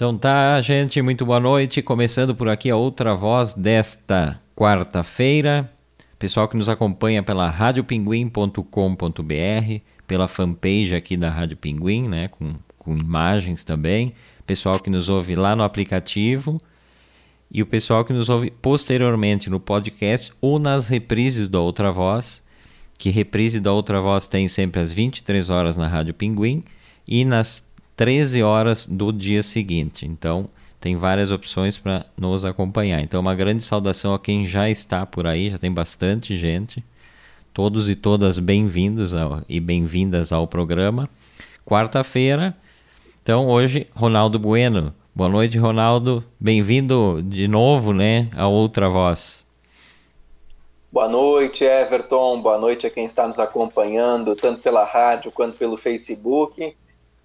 Então tá, gente, muito boa noite. Começando por aqui a outra voz desta quarta-feira. Pessoal que nos acompanha pela radiopinguim.com.br, pela fanpage aqui da Rádio Pinguim, né, com, com imagens também. Pessoal que nos ouve lá no aplicativo e o pessoal que nos ouve posteriormente no podcast ou nas reprises da Outra Voz, que reprise da Outra Voz tem sempre às 23 horas na Rádio Pinguim e nas 13 horas do dia seguinte. Então, tem várias opções para nos acompanhar. Então, uma grande saudação a quem já está por aí, já tem bastante gente. Todos e todas bem-vindos e bem-vindas ao programa. Quarta-feira, então hoje, Ronaldo Bueno. Boa noite, Ronaldo. Bem-vindo de novo, né, a outra voz. Boa noite, Everton. Boa noite a quem está nos acompanhando, tanto pela rádio quanto pelo Facebook.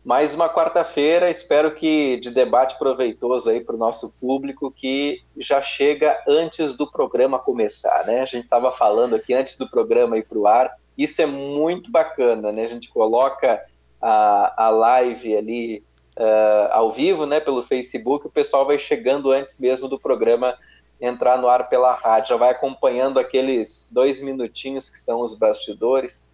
Mais uma quarta-feira, espero que de debate proveitoso aí para o nosso público que já chega antes do programa começar, né? A gente estava falando aqui antes do programa ir para o ar, isso é muito bacana, né? A gente coloca a, a live ali uh, ao vivo, né, pelo Facebook, o pessoal vai chegando antes mesmo do programa entrar no ar pela rádio, já vai acompanhando aqueles dois minutinhos que são os bastidores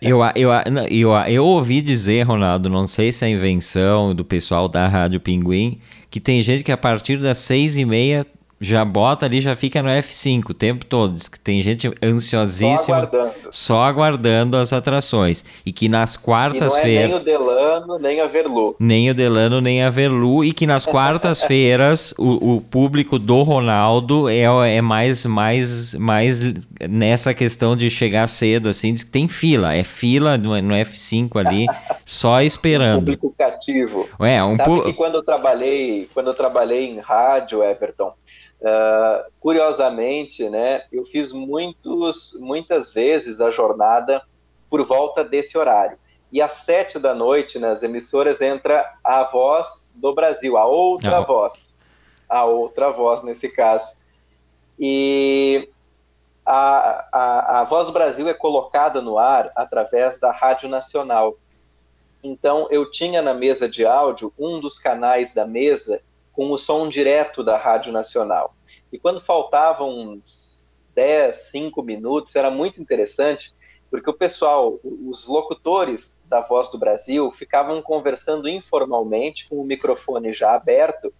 eu, eu, eu, eu ouvi dizer, Ronaldo, não sei se é invenção do pessoal da Rádio Pinguim, que tem gente que a partir das seis e meia já bota ali, já fica no F5 o tempo todo. Diz que tem gente ansiosíssima. Só aguardando. Só aguardando as atrações. E que nas quartas-feiras. Nem o Delano, nem a Verlu. Nem o Delano, nem a Verlu. E que nas quartas-feiras o, o público do Ronaldo é, é mais, mais, mais nessa questão de chegar cedo, assim. Diz que tem fila. É fila no, no F5 ali, só esperando. Um público cativo. É, um Sabe pu... que quando eu trabalhei, quando eu trabalhei em rádio, Everton Uh, curiosamente, né, eu fiz muitos, muitas vezes a jornada por volta desse horário. E às sete da noite, nas emissoras, entra a voz do Brasil, a outra voz. A outra voz, nesse caso. E a, a, a voz do Brasil é colocada no ar através da Rádio Nacional. Então, eu tinha na mesa de áudio um dos canais da mesa com o som direto da Rádio Nacional. E quando faltavam uns 10, 5 minutos, era muito interessante, porque o pessoal, os locutores da Voz do Brasil, ficavam conversando informalmente, com o microfone já aberto,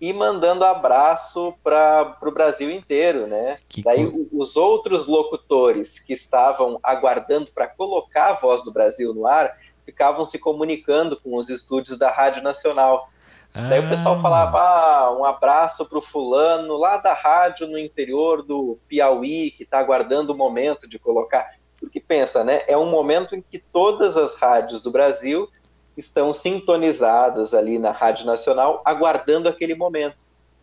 e mandando abraço para o Brasil inteiro, né? Que Daí os outros locutores que estavam aguardando para colocar a Voz do Brasil no ar ficavam se comunicando com os estúdios da Rádio Nacional. Ah. Daí o pessoal ah. falava ah, um abraço para o fulano lá da rádio no interior do Piauí que está aguardando o momento de colocar. Porque pensa, né? É um momento em que todas as rádios do Brasil estão sintonizadas ali na Rádio Nacional, aguardando aquele momento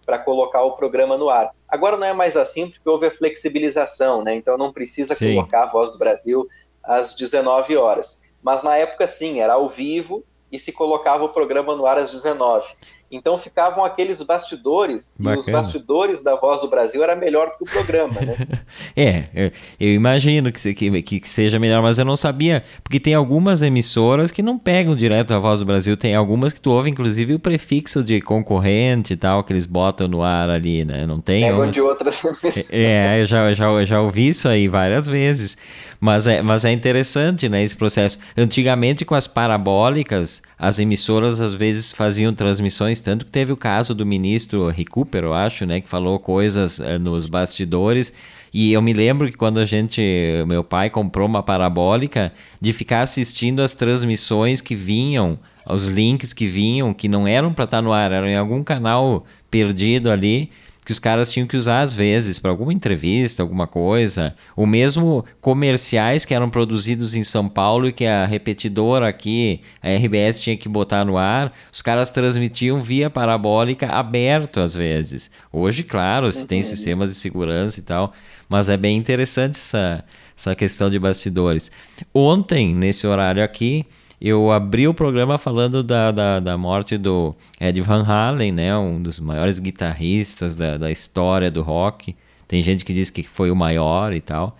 para colocar o programa no ar. Agora não é mais assim porque houve a flexibilização, né? Então não precisa sim. colocar a Voz do Brasil às 19 horas. Mas na época sim, era ao vivo e se colocava o programa no ar às 19. Então ficavam aqueles bastidores, Bacana. e os bastidores da Voz do Brasil era melhor que o programa, né? é, eu, eu imagino que, que, que, seja melhor, mas eu não sabia, porque tem algumas emissoras que não pegam direto a Voz do Brasil, tem algumas que tu ouve, inclusive, o prefixo de concorrente e tal, que eles botam no ar ali, né? Não tem? Pegam de outras É, eu já, já, já ouvi isso aí várias vezes, mas é, mas é interessante, né, esse processo. Antigamente, com as parabólicas, as emissoras às vezes faziam transmissões tanto que teve o caso do ministro Recupero, eu acho, né, que falou coisas uh, nos bastidores. E eu me lembro que quando a gente, meu pai comprou uma parabólica, de ficar assistindo as transmissões que vinham, os links que vinham, que não eram para estar tá no ar, eram em algum canal perdido ali que os caras tinham que usar às vezes para alguma entrevista, alguma coisa, ou mesmo comerciais que eram produzidos em São Paulo e que a repetidora aqui, a RBS tinha que botar no ar, os caras transmitiam via parabólica aberto às vezes. Hoje, claro, se tem sistemas de segurança e tal, mas é bem interessante essa, essa questão de bastidores. Ontem, nesse horário aqui, eu abri o programa falando da, da, da, morte do Ed Van Halen, né? Um dos maiores guitarristas da, da história do rock. Tem gente que diz que foi o maior e tal.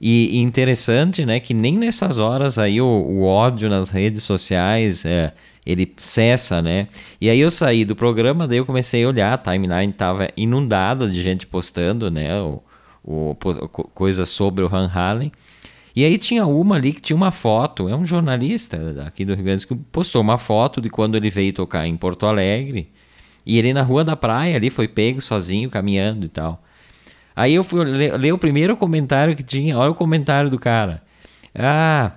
E, interessante, né? Que nem nessas horas aí o, o ódio nas redes sociais é, ele cessa, né? E aí eu saí do programa, daí eu comecei a olhar, a timeline tava inundada de gente postando, né? O, o, coisas sobre o Han Halen. E aí tinha uma ali que tinha uma foto, é um jornalista aqui do Rio Grande do Sul, que postou uma foto de quando ele veio tocar em Porto Alegre. E ele na rua da praia ali foi pego sozinho, caminhando e tal. Aí eu fui ler, ler o primeiro comentário que tinha, olha o comentário do cara. Ah,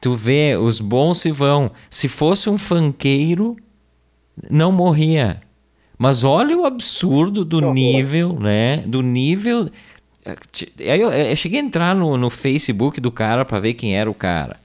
tu vê, os bons se vão. Se fosse um fanqueiro, não morria. Mas olha o absurdo do nível, né? Do nível Aí eu, eu, cheguei a entrar no, no Facebook do cara para ver quem era o cara,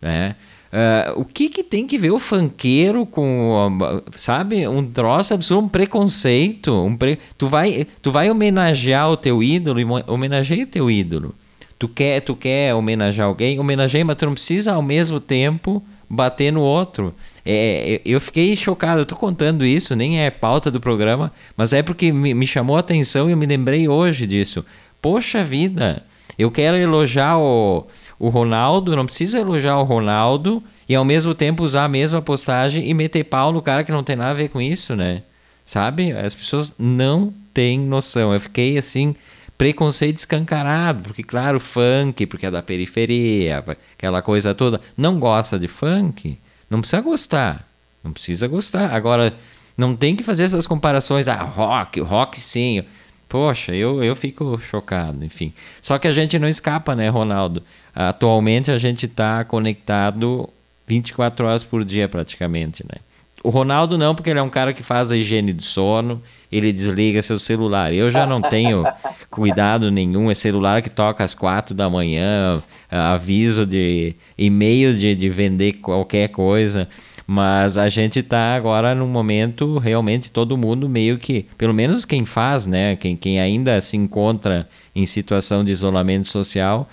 né? Uh, o que que tem que ver o fanqueiro com, sabe, um troço absurdo, um preconceito, um pre... tu vai, tu vai homenagear o teu ídolo, homenageia o teu ídolo. Tu quer, tu quer homenagear alguém, homenageia, mas tu não precisa ao mesmo tempo bater no outro. É, é eu fiquei chocado, eu tô contando isso, nem é pauta do programa, mas é porque me, me chamou a atenção e eu me lembrei hoje disso. Poxa vida, eu quero elogiar o, o Ronaldo, não preciso elogiar o Ronaldo e ao mesmo tempo usar a mesma postagem e meter pau no cara que não tem nada a ver com isso, né? Sabe? As pessoas não têm noção. Eu fiquei assim, preconceito escancarado, porque claro, funk, porque é da periferia, aquela coisa toda. Não gosta de funk? Não precisa gostar. Não precisa gostar. Agora, não tem que fazer essas comparações. Ah, rock, rock sim. Poxa, eu, eu fico chocado, enfim. Só que a gente não escapa, né, Ronaldo? Atualmente a gente está conectado 24 horas por dia praticamente, né? O Ronaldo não, porque ele é um cara que faz a higiene do sono, ele desliga seu celular. Eu já não tenho cuidado nenhum, é celular que toca às quatro da manhã, aviso de e-mail de, de vender qualquer coisa. Mas a gente está agora num momento realmente todo mundo meio que, pelo menos quem faz, né, quem, quem ainda se encontra em situação de isolamento social,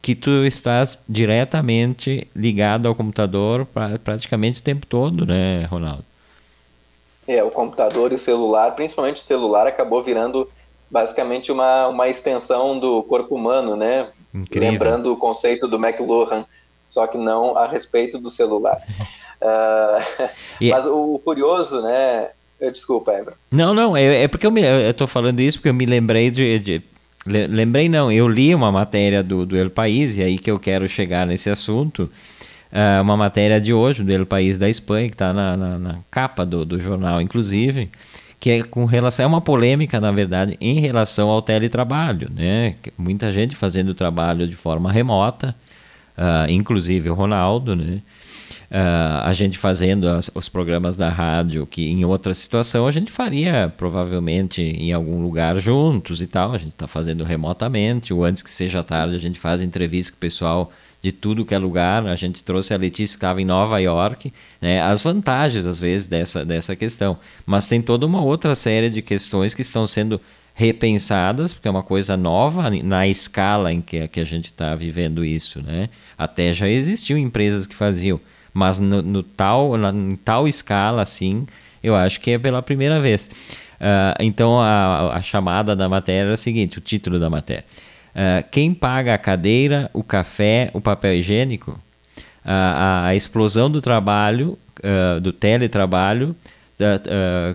que tu estás diretamente ligado ao computador pra, praticamente o tempo todo, né, Ronaldo? É, o computador e o celular, principalmente o celular, acabou virando basicamente uma, uma extensão do corpo humano, né? Incrível. Lembrando o conceito do McLuhan, só que não a respeito do celular. Uh, Mas o, o, curioso, né? Desculpa, Ebra. Não, não, é, é porque eu, me, eu tô falando isso porque eu me lembrei de, de lembrei não, eu li uma matéria do, do El País, e aí que eu quero chegar nesse assunto, uh, uma matéria de hoje do El País da Espanha, que está na, na, na, capa do, do jornal, inclusive, que é com relação, é uma polêmica, na verdade, em relação ao teletrabalho, né? Muita gente fazendo trabalho de forma remota, uh, inclusive o Ronaldo, né? Uh, a gente fazendo as, os programas da rádio, que em outra situação a gente faria provavelmente em algum lugar juntos e tal. A gente está fazendo remotamente, ou antes que seja tarde, a gente faz entrevista com o pessoal de tudo que é lugar. A gente trouxe a Letícia que estava em Nova York, né? as vantagens, às vezes, dessa, dessa questão. Mas tem toda uma outra série de questões que estão sendo repensadas, porque é uma coisa nova na escala em que, que a gente está vivendo isso. Né? Até já existiam empresas que faziam mas no, no tal, na, em tal escala assim, eu acho que é pela primeira vez. Uh, então a, a, chamada da matéria é a seguinte: o título da matéria. Uh, quem paga a cadeira, o café, o papel higiênico? Uh, a, a, explosão do trabalho, do teletrabalho,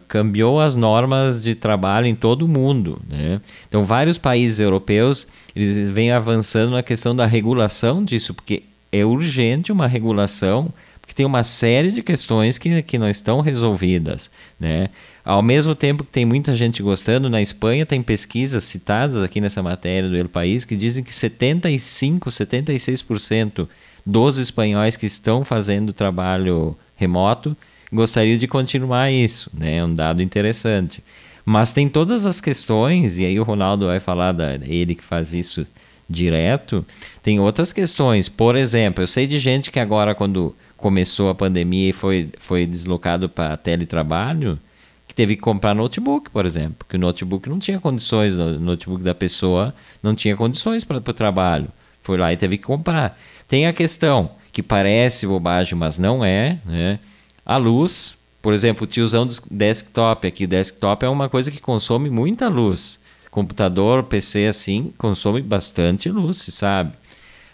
cambiou as normas de trabalho em todo o mundo. Né? Então, vários países europeus eles vêm avançando na questão da regulação disso, porque é urgente uma regulação porque tem uma série de questões que, que não estão resolvidas, né? Ao mesmo tempo que tem muita gente gostando, na Espanha tem pesquisas citadas aqui nessa matéria do El País que dizem que 75, 76% dos espanhóis que estão fazendo trabalho remoto gostariam de continuar isso, né? É um dado interessante. Mas tem todas as questões, e aí o Ronaldo vai falar da ele que faz isso direto, tem outras questões. Por exemplo, eu sei de gente que agora quando começou a pandemia e foi, foi deslocado para teletrabalho, que teve que comprar notebook, por exemplo, porque o notebook não tinha condições, o notebook da pessoa não tinha condições para o trabalho. Foi lá e teve que comprar. Tem a questão que parece bobagem, mas não é, né? A luz, por exemplo, o tiozão do desktop aqui, desktop é uma coisa que consome muita luz. Computador, PC assim, consome bastante luz, sabe?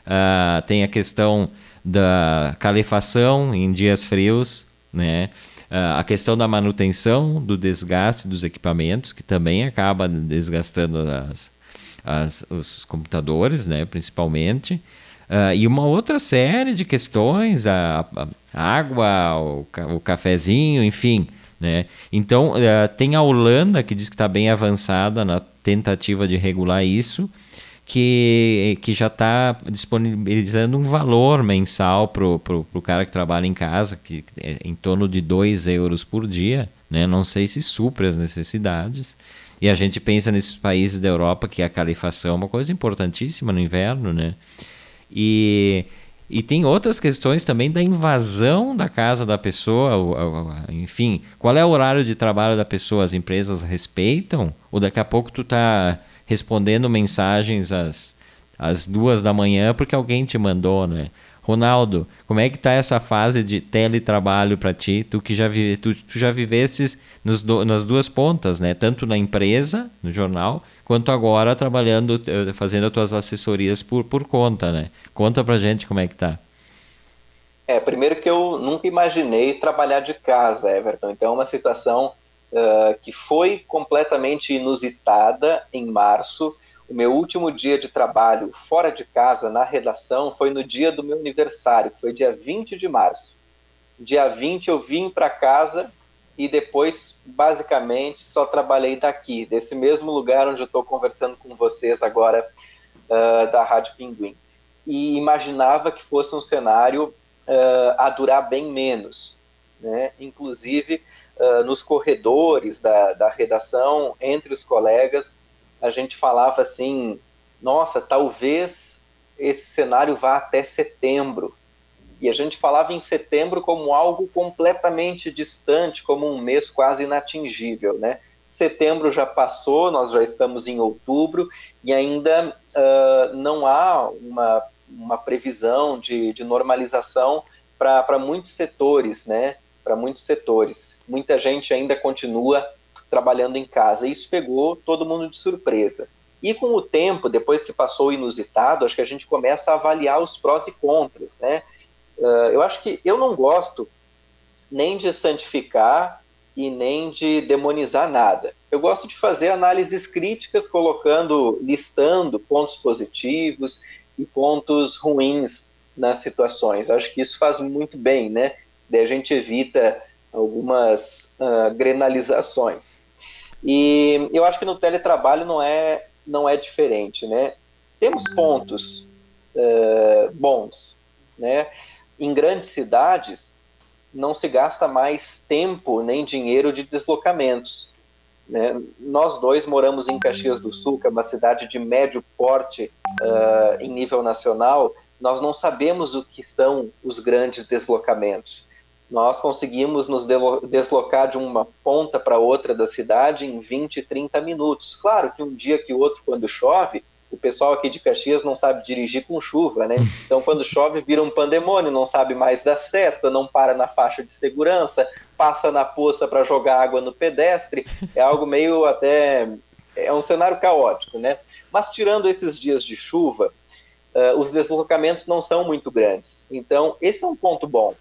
Uh, tem a questão da calefação em dias frios. né? Uh, a questão da manutenção, do desgaste dos equipamentos, que também acaba desgastando as, as, os computadores, né, principalmente. Uh, e uma outra série de questões, a, a água, o, o cafezinho, enfim. Né? Então, uh, tem a Holanda, que diz que está bem avançada na tentativa de regular isso, que, que já está disponibilizando um valor mensal para o cara que trabalha em casa, que é em torno de 2 euros por dia. Né? Não sei se supre as necessidades. E a gente pensa nesses países da Europa que a calefação é uma coisa importantíssima no inverno, né? E, e tem outras questões também da invasão da casa da pessoa, enfim, qual é o horário de trabalho da pessoa? As empresas respeitam? Ou daqui a pouco tu tá respondendo mensagens às, às duas da manhã porque alguém te mandou, né? Ronaldo, como é que tá essa fase de teletrabalho para ti? Tu que já vive, tu, tu já vivestes nos do, nas duas pontas, né? Tanto na empresa, no jornal, quanto agora trabalhando, eh, fazendo as tuas assessorias por, por conta, né? Conta pra gente como é que tá. É, primeiro que eu nunca imaginei trabalhar de casa, Everton. Então é uma situação uh, que foi completamente inusitada em março o meu último dia de trabalho fora de casa, na redação, foi no dia do meu aniversário, que foi dia 20 de março. Dia 20 eu vim para casa e depois, basicamente, só trabalhei daqui, desse mesmo lugar onde eu estou conversando com vocês agora, uh, da Rádio Pinguim. E imaginava que fosse um cenário uh, a durar bem menos. Né? Inclusive, uh, nos corredores da, da redação, entre os colegas, a gente falava assim: nossa, talvez esse cenário vá até setembro. E a gente falava em setembro como algo completamente distante, como um mês quase inatingível, né? Setembro já passou, nós já estamos em outubro e ainda uh, não há uma, uma previsão de, de normalização para muitos setores, né? Para muitos setores. Muita gente ainda continua trabalhando em casa. Isso pegou todo mundo de surpresa. E com o tempo, depois que passou o inusitado, acho que a gente começa a avaliar os prós e contras, né? Uh, eu acho que eu não gosto nem de santificar e nem de demonizar nada. Eu gosto de fazer análises críticas, colocando, listando pontos positivos e pontos ruins nas situações. Acho que isso faz muito bem, né? Daí a gente evita algumas uh, grenalizações. E eu acho que no teletrabalho não é, não é diferente, né? Temos pontos uh, bons, né? Em grandes cidades não se gasta mais tempo nem dinheiro de deslocamentos. Né? Nós dois moramos em Caxias do Sul, que é uma cidade de médio porte uh, em nível nacional. Nós não sabemos o que são os grandes deslocamentos nós conseguimos nos deslocar de uma ponta para outra da cidade em 20, 30 minutos. Claro que um dia que o outro, quando chove, o pessoal aqui de Caxias não sabe dirigir com chuva, né? Então, quando chove, vira um pandemônio, não sabe mais dar seta, não para na faixa de segurança, passa na poça para jogar água no pedestre. É algo meio até. É um cenário caótico, né? Mas, tirando esses dias de chuva, uh, os deslocamentos não são muito grandes. Então, esse é um ponto bom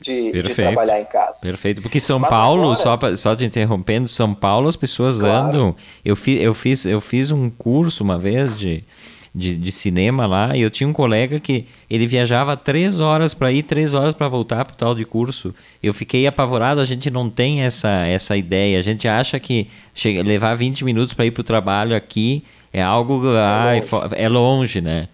de, de, trabalhar em casa. Perfeito, porque São Mas Paulo, agora... só, pra, só te interrompendo, São Paulo as pessoas claro. andam. Eu, fi, eu, fiz, eu fiz um curso uma vez de, de, de, cinema lá e eu tinha um colega que ele viajava três horas para ir, três horas para voltar para o tal de curso. Eu fiquei apavorado, a gente não tem essa, essa ideia. A gente acha que chega, levar 20 minutos para ir para o trabalho aqui é algo. É, ai, longe. é longe, né?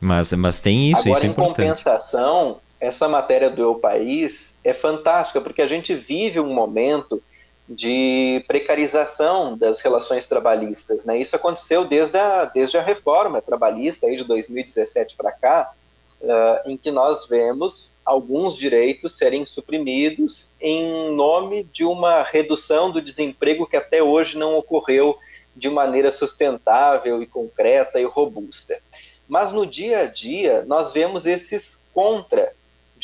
Mas, mas tem isso, Agora, isso é importante. Em compensação, essa matéria do Eu País é fantástica, porque a gente vive um momento de precarização das relações trabalhistas. Né? Isso aconteceu desde a, desde a reforma trabalhista aí de 2017 para cá, uh, em que nós vemos alguns direitos serem suprimidos em nome de uma redução do desemprego que até hoje não ocorreu de maneira sustentável e concreta e robusta. Mas no dia a dia, nós vemos esses contra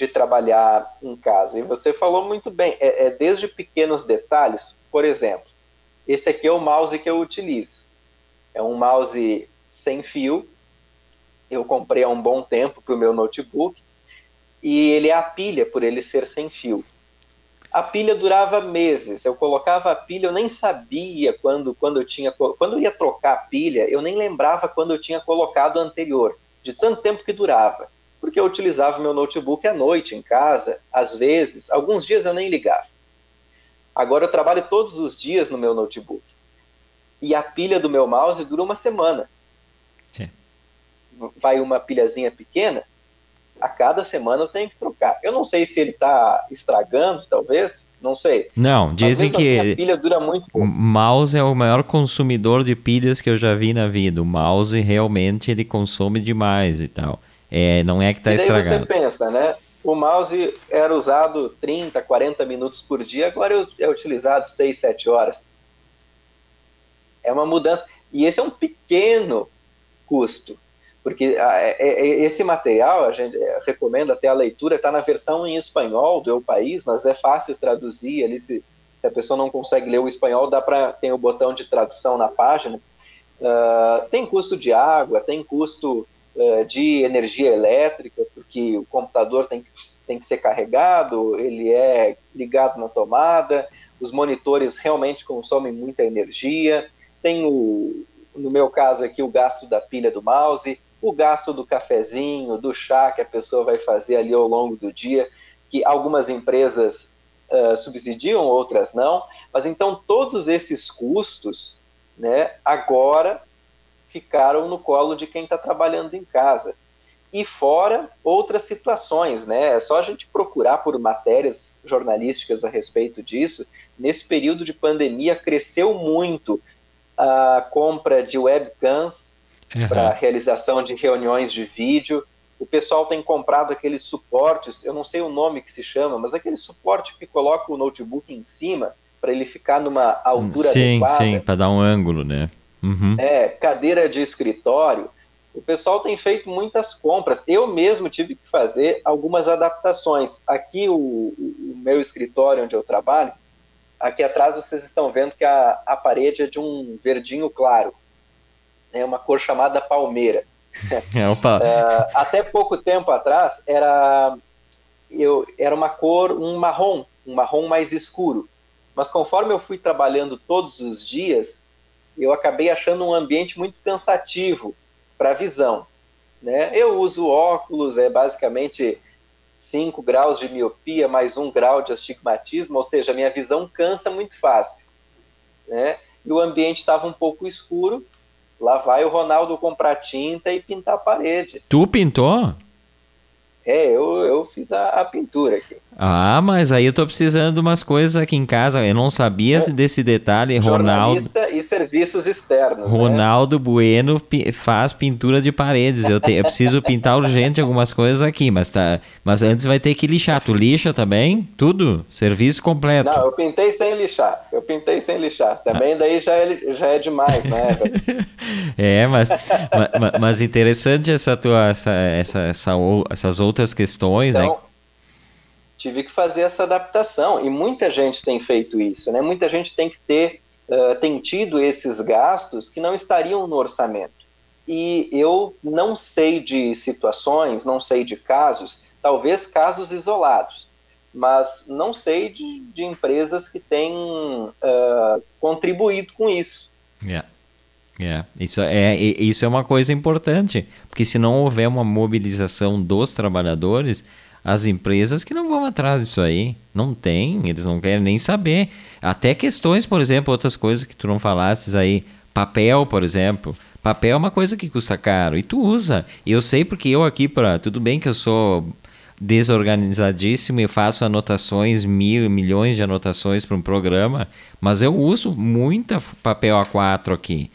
de trabalhar em casa. E você falou muito bem, é, é, desde pequenos detalhes, por exemplo, esse aqui é o mouse que eu utilizo. É um mouse sem fio, eu comprei há um bom tempo para o meu notebook, e ele é a pilha por ele ser sem fio. a pilha durava meses. Eu colocava a pilha, eu nem sabia quando, quando eu tinha. Quando eu ia trocar a pilha, eu nem lembrava quando eu tinha colocado a anterior, de tanto tempo que durava. Porque eu utilizava meu notebook à noite em casa, às vezes, alguns dias eu nem ligava. Agora eu trabalho todos os dias no meu notebook. E a pilha do meu mouse dura uma semana. É. Vai uma pilhazinha pequena, a cada semana eu tenho que trocar. Eu não sei se ele está estragando, talvez, não sei. Não, dizem que assim, a pilha dura muito pouco. O mouse é o maior consumidor de pilhas que eu já vi na vida. O mouse realmente ele consome demais e tal. É, não é que está estragado. Você pensa, né? O mouse era usado 30, 40 minutos por dia, agora é utilizado 6, 7 horas. É uma mudança. E esse é um pequeno custo porque ah, é, é, é, esse material, a gente recomenda até a leitura, está na versão em espanhol do Eu País, mas é fácil traduzir ali, se, se a pessoa não consegue ler o espanhol, dá para tem o botão de tradução na página. Uh, tem custo de água, tem custo uh, de energia elétrica, porque o computador tem que, tem que ser carregado, ele é ligado na tomada, os monitores realmente consomem muita energia, tem o, no meu caso aqui, o gasto da pilha do mouse, o gasto do cafezinho, do chá que a pessoa vai fazer ali ao longo do dia, que algumas empresas uh, subsidiam, outras não, mas então todos esses custos, né, agora ficaram no colo de quem está trabalhando em casa. E fora outras situações, né? É só a gente procurar por matérias jornalísticas a respeito disso. Nesse período de pandemia, cresceu muito a compra de webcams uhum. para realização de reuniões de vídeo. O pessoal tem comprado aqueles suportes, eu não sei o nome que se chama, mas aquele suporte que coloca o notebook em cima para ele ficar numa altura sim, adequada. Sim, sim, para dar um ângulo, né? Uhum. É, cadeira de escritório. O pessoal tem feito muitas compras. Eu mesmo tive que fazer algumas adaptações. Aqui, o, o meu escritório onde eu trabalho, aqui atrás vocês estão vendo que a, a parede é de um verdinho claro né, uma cor chamada palmeira. uh, até pouco tempo atrás era eu era uma cor um marrom, um marrom mais escuro. Mas conforme eu fui trabalhando todos os dias, eu acabei achando um ambiente muito cansativo para a visão. Né? Eu uso óculos, é basicamente 5 graus de miopia mais 1 grau de astigmatismo, ou seja, minha visão cansa muito fácil. Né? E o ambiente estava um pouco escuro, Lá vai o Ronaldo comprar tinta e pintar a parede. Tu pintou? É, eu, eu fiz a, a, pintura aqui. Ah, mas aí eu tô precisando de umas coisas aqui em casa. Eu não sabia é. desse detalhe. Ronaldo. e serviços externos. Né? Ronaldo né? Bueno faz pintura de paredes. Eu, te, eu preciso pintar urgente algumas coisas aqui, mas tá. Mas antes vai ter que lixar. Tu lixa também? Tudo? Serviço completo. Não, eu pintei sem lixar. Eu pintei sem lixar. Também ah. daí já é, já é demais, né? é, mas, mas, mas, interessante essa tua, essa, essa, essa, essas outras questões, né? então, né? tive que fazer essa adaptação e muita gente tem feito isso, né? Muita gente tem que ter uh, tem tido esses gastos que não estariam no orçamento. E eu não sei de situações, não sei de casos, talvez casos isolados, mas não sei de, de empresas que têm uh, contribuído com isso. Yeah. Yeah. Isso, é, isso é uma coisa importante, porque se não houver uma mobilização dos trabalhadores, as empresas que não vão atrás disso aí. Não tem, eles não querem nem saber. Até questões, por exemplo, outras coisas que tu não falasses aí. Papel, por exemplo. Papel é uma coisa que custa caro e tu usa. Eu sei porque eu aqui, para tudo bem que eu sou desorganizadíssimo e faço anotações, mil, milhões de anotações para um programa, mas eu uso muita papel A4 aqui.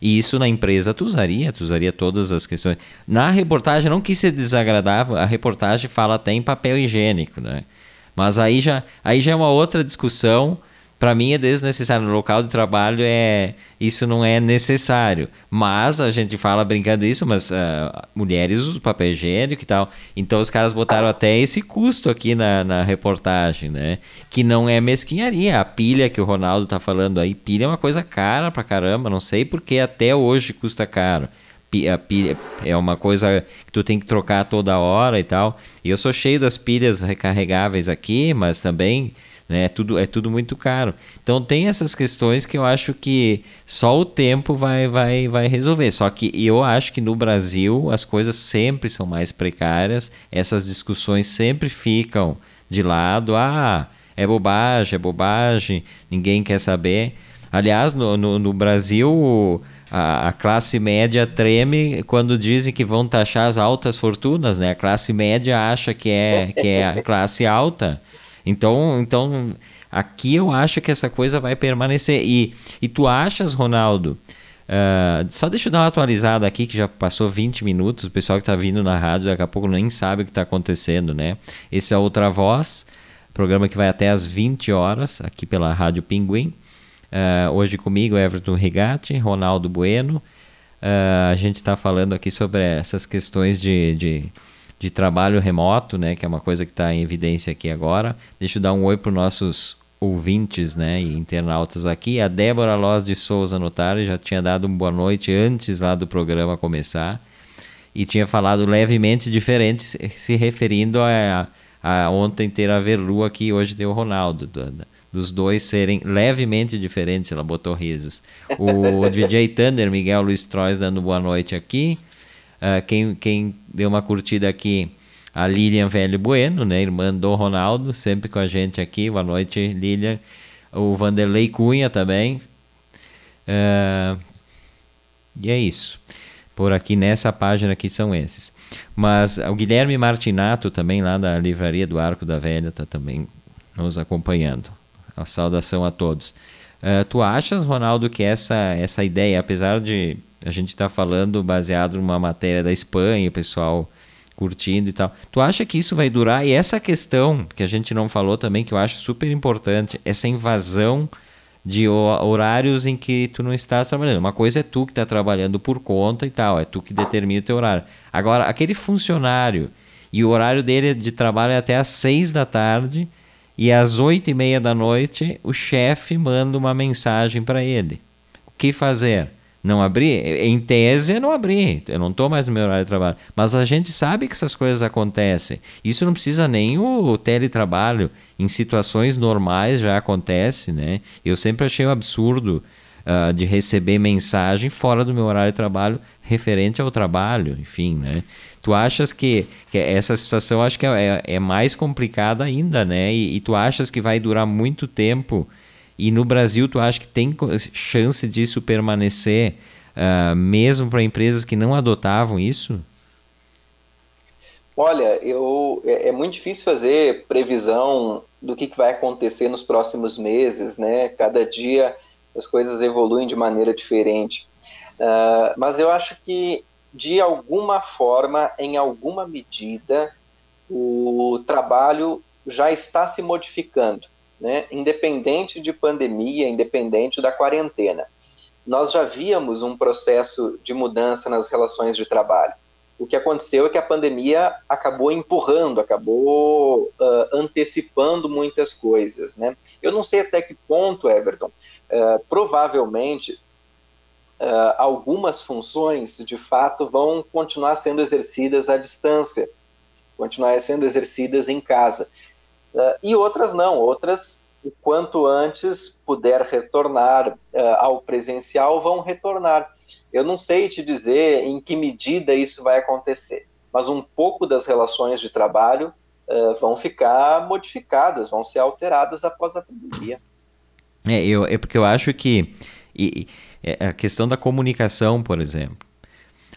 E isso na empresa tu usaria, tu usaria todas as questões. Na reportagem, não quis ser desagradável, a reportagem fala até em papel higiênico, né? Mas aí já, aí já é uma outra discussão para mim é desnecessário. No local de trabalho é isso não é necessário. Mas a gente fala brincando isso, mas uh, mulheres usam papel higiênico e tal. Então os caras botaram até esse custo aqui na, na reportagem, né? Que não é mesquinharia. A pilha que o Ronaldo tá falando aí, pilha é uma coisa cara pra caramba. Não sei porque até hoje custa caro. A pilha é uma coisa que tu tem que trocar toda hora e tal. E eu sou cheio das pilhas recarregáveis aqui, mas também Né? É, tudo, é tudo muito caro. Então tem essas questões que eu acho que só o tempo vai, vai, vai resolver. Só que eu acho que no Brasil as coisas sempre são mais precárias, essas discussões sempre ficam de lado. Ah, é bobagem, é bobagem, ninguém quer saber. Aliás, no, no, no Brasil a, a, classe média treme quando dizem que vão taxar as altas fortunas, né? A classe média acha que é, que é a classe alta. Então, então, aqui eu acho que essa coisa vai permanecer. E, e tu achas, Ronaldo, uh, só deixa eu dar uma atualizada aqui, que já passou 20 minutos, o pessoal que está vindo na rádio daqui a pouco nem sabe o que está acontecendo, né? Esse é Outra Voz, programa que vai até às 20 horas, aqui pela Rádio Pinguim. Uh, hoje comigo, Everton Rigatti, Ronaldo Bueno. Uh, a gente está falando aqui sobre essas questões de, de, de, trabalho remoto, né, que é uma coisa que está em evidência aqui agora. Deixa eu dar um oi para os nossos ouvintes né, e internautas aqui. A Débora Loz de Souza Notari já tinha dado uma boa noite antes lá do programa começar e tinha falado levemente diferente, se referindo a, a ontem ter a Verlu aqui hoje ter o Ronaldo dos dois serem levemente diferentes, ela botou risos. O DJ Thunder, Miguel Luiz Trois, dando boa noite aqui. Uh, quem, quem deu uma curtida aqui, a Lilian Velho Bueno, né, irmã do Ronaldo, sempre com a gente aqui. Boa noite, Lilian. O Vanderlei Cunha também. Uh, e é isso. Por aqui nessa página aqui são esses. Mas o Guilherme Martinato, também lá da Livraria do Arco da Velha, está também nos acompanhando. A saudação a todos. Uh, tu achas, Ronaldo, que essa, essa ideia, apesar de a gente estar tá falando baseado numa matéria da Espanha, o pessoal curtindo e tal, tu acha que isso vai durar? E essa questão que a gente não falou também, que eu acho super importante, essa invasão de horários em que tu não estás trabalhando. Uma coisa é tu que está trabalhando por conta e tal, é tu que determina o teu horário. Agora, aquele funcionário e o horário dele de trabalho é até às seis da tarde e às oito e meia da noite o chefe manda uma mensagem para ele. O que fazer? Não abrir? Em tese, eu não abrir. Eu não estou mais no meu horário de trabalho. Mas a gente sabe que essas coisas acontecem. Isso não precisa nem o teletrabalho. Em situações normais já acontece, né? Eu sempre achei um absurdo uh, de receber mensagem fora do meu horário de trabalho referente ao trabalho, enfim, né? Tu achas que, que essa situação acho que é, é, mais complicada ainda, né? E, e, tu achas que vai durar muito tempo? E no Brasil tu acha que tem chance disso permanecer, uh, mesmo para empresas que não adotavam isso? Olha, eu, é, é muito difícil fazer previsão do que, que vai acontecer nos próximos meses, né? Cada dia as coisas evoluem de maneira diferente. Uh, mas eu acho que de alguma forma, em alguma medida, o trabalho já está se modificando, né? independente de pandemia, independente da quarentena. Nós já víamos um processo de mudança nas relações de trabalho. O que aconteceu é que a pandemia acabou empurrando, acabou uh, antecipando muitas coisas. Né? Eu não sei até que ponto, Everton, uh, provavelmente uh, algumas funções, de fato, vão continuar sendo exercidas à distância, continuar sendo exercidas em casa. Uh, e outras não, outras, o quanto antes puder retornar uh, ao presencial, vão retornar. Eu não sei te dizer em que medida isso vai acontecer, mas um pouco das relações de trabalho vão ficar modificadas, vão ser alteradas após a pandemia. É, eu, é porque eu acho que. E, é a questão da comunicação, por exemplo.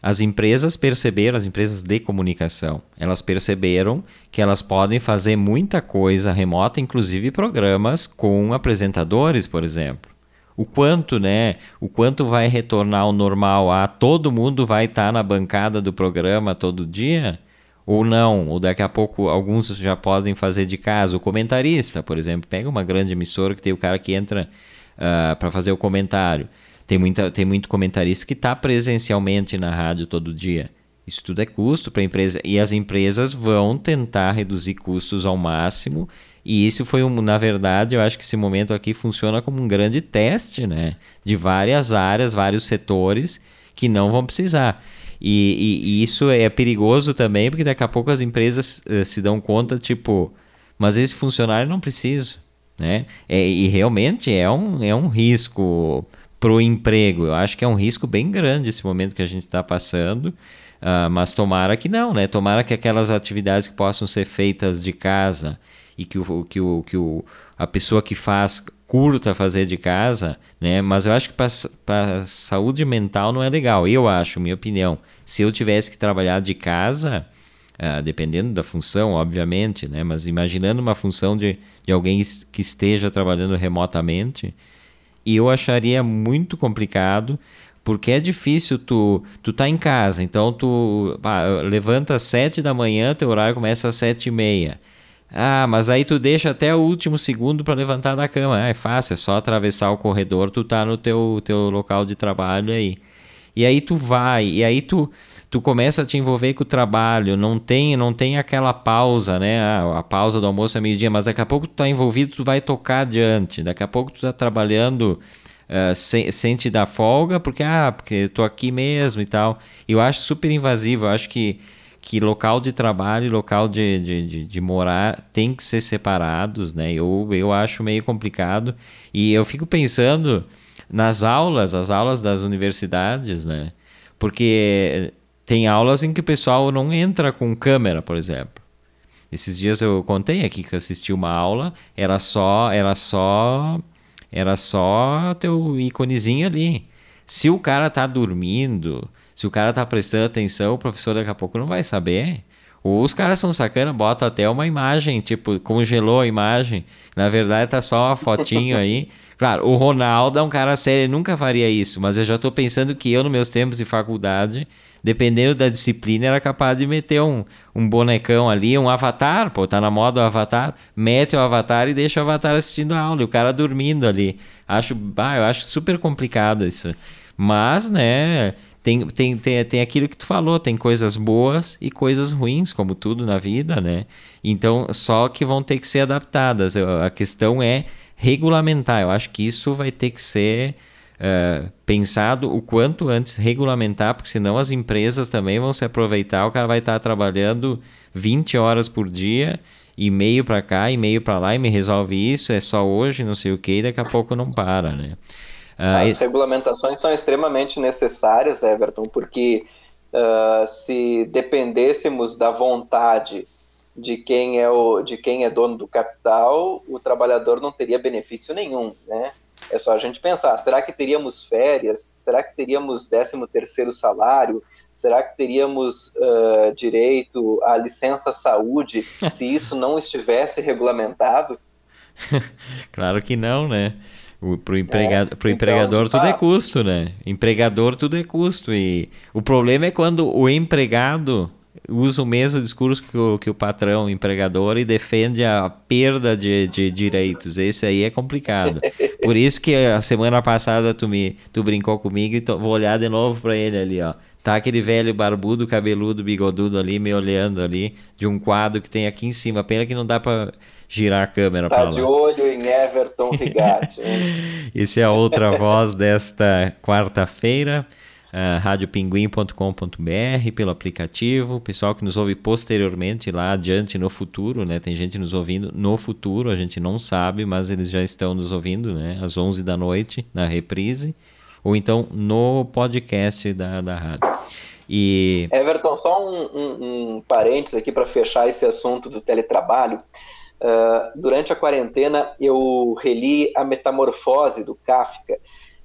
As empresas perceberam, as empresas de comunicação, elas perceberam que elas podem fazer muita coisa remota, inclusive programas com apresentadores, por exemplo. O quanto, né? O quanto vai retornar ao normal? Ah, todo mundo vai estar tá na bancada do programa todo dia? Ou não? Ou daqui a pouco alguns já podem fazer de casa? O comentarista, por exemplo, pega uma grande emissora que tem o cara que entra uh, ah, para fazer o comentário. Tem, muita, tem muito comentarista que está presencialmente na rádio todo dia. Isso tudo é custo para a empresa. E as empresas vão tentar reduzir custos ao máximo. E isso foi, um, na verdade, eu acho que esse momento aqui funciona como um grande teste né? de várias áreas, vários setores que não vão precisar. E, e, e isso é perigoso também, porque daqui a pouco as empresas uh, se dão conta, tipo, mas esse funcionário não preciso. né? É, e realmente é um, é um risco para o emprego. Eu acho que é um risco bem grande esse momento que a gente está passando. Uh, mas tomara que não, né? Tomara que aquelas atividades que possam ser feitas de casa e que, o, que, o, que o, a pessoa que faz curta fazer de casa, né? Mas eu acho que para saúde mental não é legal. Eu acho, minha opinião. Se eu tivesse que trabalhar de casa, uh, dependendo da função, obviamente, né? Mas imaginando uma função de, de alguém que esteja trabalhando remotamente, eu acharia muito complicado porque é difícil tu tu tá em casa, então tu levanta às sete da manhã, teu horário começa às sete e meia. Ah, mas aí tu deixa até o último segundo para levantar da cama. Ah, é fácil, é só atravessar o corredor, tu tá no teu, teu local de trabalho aí. E aí tu vai, e aí tu tu começa a te envolver com o trabalho, não tem, não tem aquela pausa, né? Ah, a pausa do almoço é meio-dia, mas daqui a pouco tu tá envolvido, tu vai tocar adiante. Daqui a pouco tu tá trabalhando uh, sem, sem te dar folga, porque ah, porque tô aqui mesmo e tal. Eu acho super invasivo, eu acho que que local de trabalho e local de, de, de, de, morar tem que ser separados, né? Eu, eu acho meio complicado. E eu fico pensando nas aulas, as aulas das universidades, né? Porque tem aulas em que o pessoal não entra com câmera, por exemplo. Esses dias eu contei aqui que assisti uma aula, era só, era só, era só teu iconezinho ali. Se o cara tá dormindo, se o cara tá prestando atenção, o professor daqui a pouco não vai saber. Ou os caras são sacana, botam até uma imagem, tipo, congelou a imagem. Na verdade tá só uma fotinho aí. Claro, o Ronaldo é um cara sério, ele nunca faria isso, mas eu já tô pensando que eu, nos meus tempos de faculdade, dependendo da disciplina, era capaz de meter um, um bonecão ali, um avatar, pô, tá na moda o avatar, mete o avatar e deixa o avatar assistindo a aula, e o cara dormindo ali. Acho, bah, eu acho super complicado isso. Mas, né, tem, tem, tem, tem aquilo que tu falou, tem coisas boas e coisas ruins, como tudo na vida, né? Então, só que vão ter que ser adaptadas. A questão é regulamentar. Eu acho que isso vai ter que ser uh, pensado o quanto antes regulamentar, porque senão as empresas também vão se aproveitar. O cara vai estar trabalhando 20 horas por dia, e-mail para cá, e-mail para lá, e me resolve isso, é só hoje, não sei o que, e daqui a pouco não para, né? Uh, As regulamentações são extremamente necessárias, Everton, porque uh, se dependêssemos da vontade de quem é o de quem é dono do capital, o trabalhador não teria benefício nenhum, né? É só a gente pensar, será que teríamos férias? Será que teríamos 13 terceiro salário? Será que teríamos uh, direito à licença saúde se isso não estivesse regulamentado? claro que não, né? O, pro, empregado, é, pro então, empregador tudo é custo, né? Empregador tudo é custo. E o problema é quando o empregado usa o mesmo discurso que o, que o patrão, o empregador, e defende a perda de, de direitos. Esse aí é complicado. Por isso que a semana passada tu, me, tu brincou comigo e tô, vou olhar de novo para ele ali, ó. Tá aquele velho barbudo, cabeludo, bigodudo ali, me olhando ali, de um quadro que tem aqui em cima. Pena que não dá para girar a câmera para lá. Tá de olho em Everton Rigatti. Essa é a outra voz desta quarta-feira uh, radiopinguim.com.br, pelo aplicativo. Pessoal que nos ouve posteriormente, lá adiante no futuro, né? Tem gente nos ouvindo no futuro, a gente não sabe, mas eles já estão nos ouvindo, né? Às 11 da noite, na reprise. Ou então no podcast da, da rádio. E... Everton, só um, um, um parênteses aqui para fechar esse assunto do teletrabalho. Uh, durante a quarentena, eu reli A Metamorfose do Kafka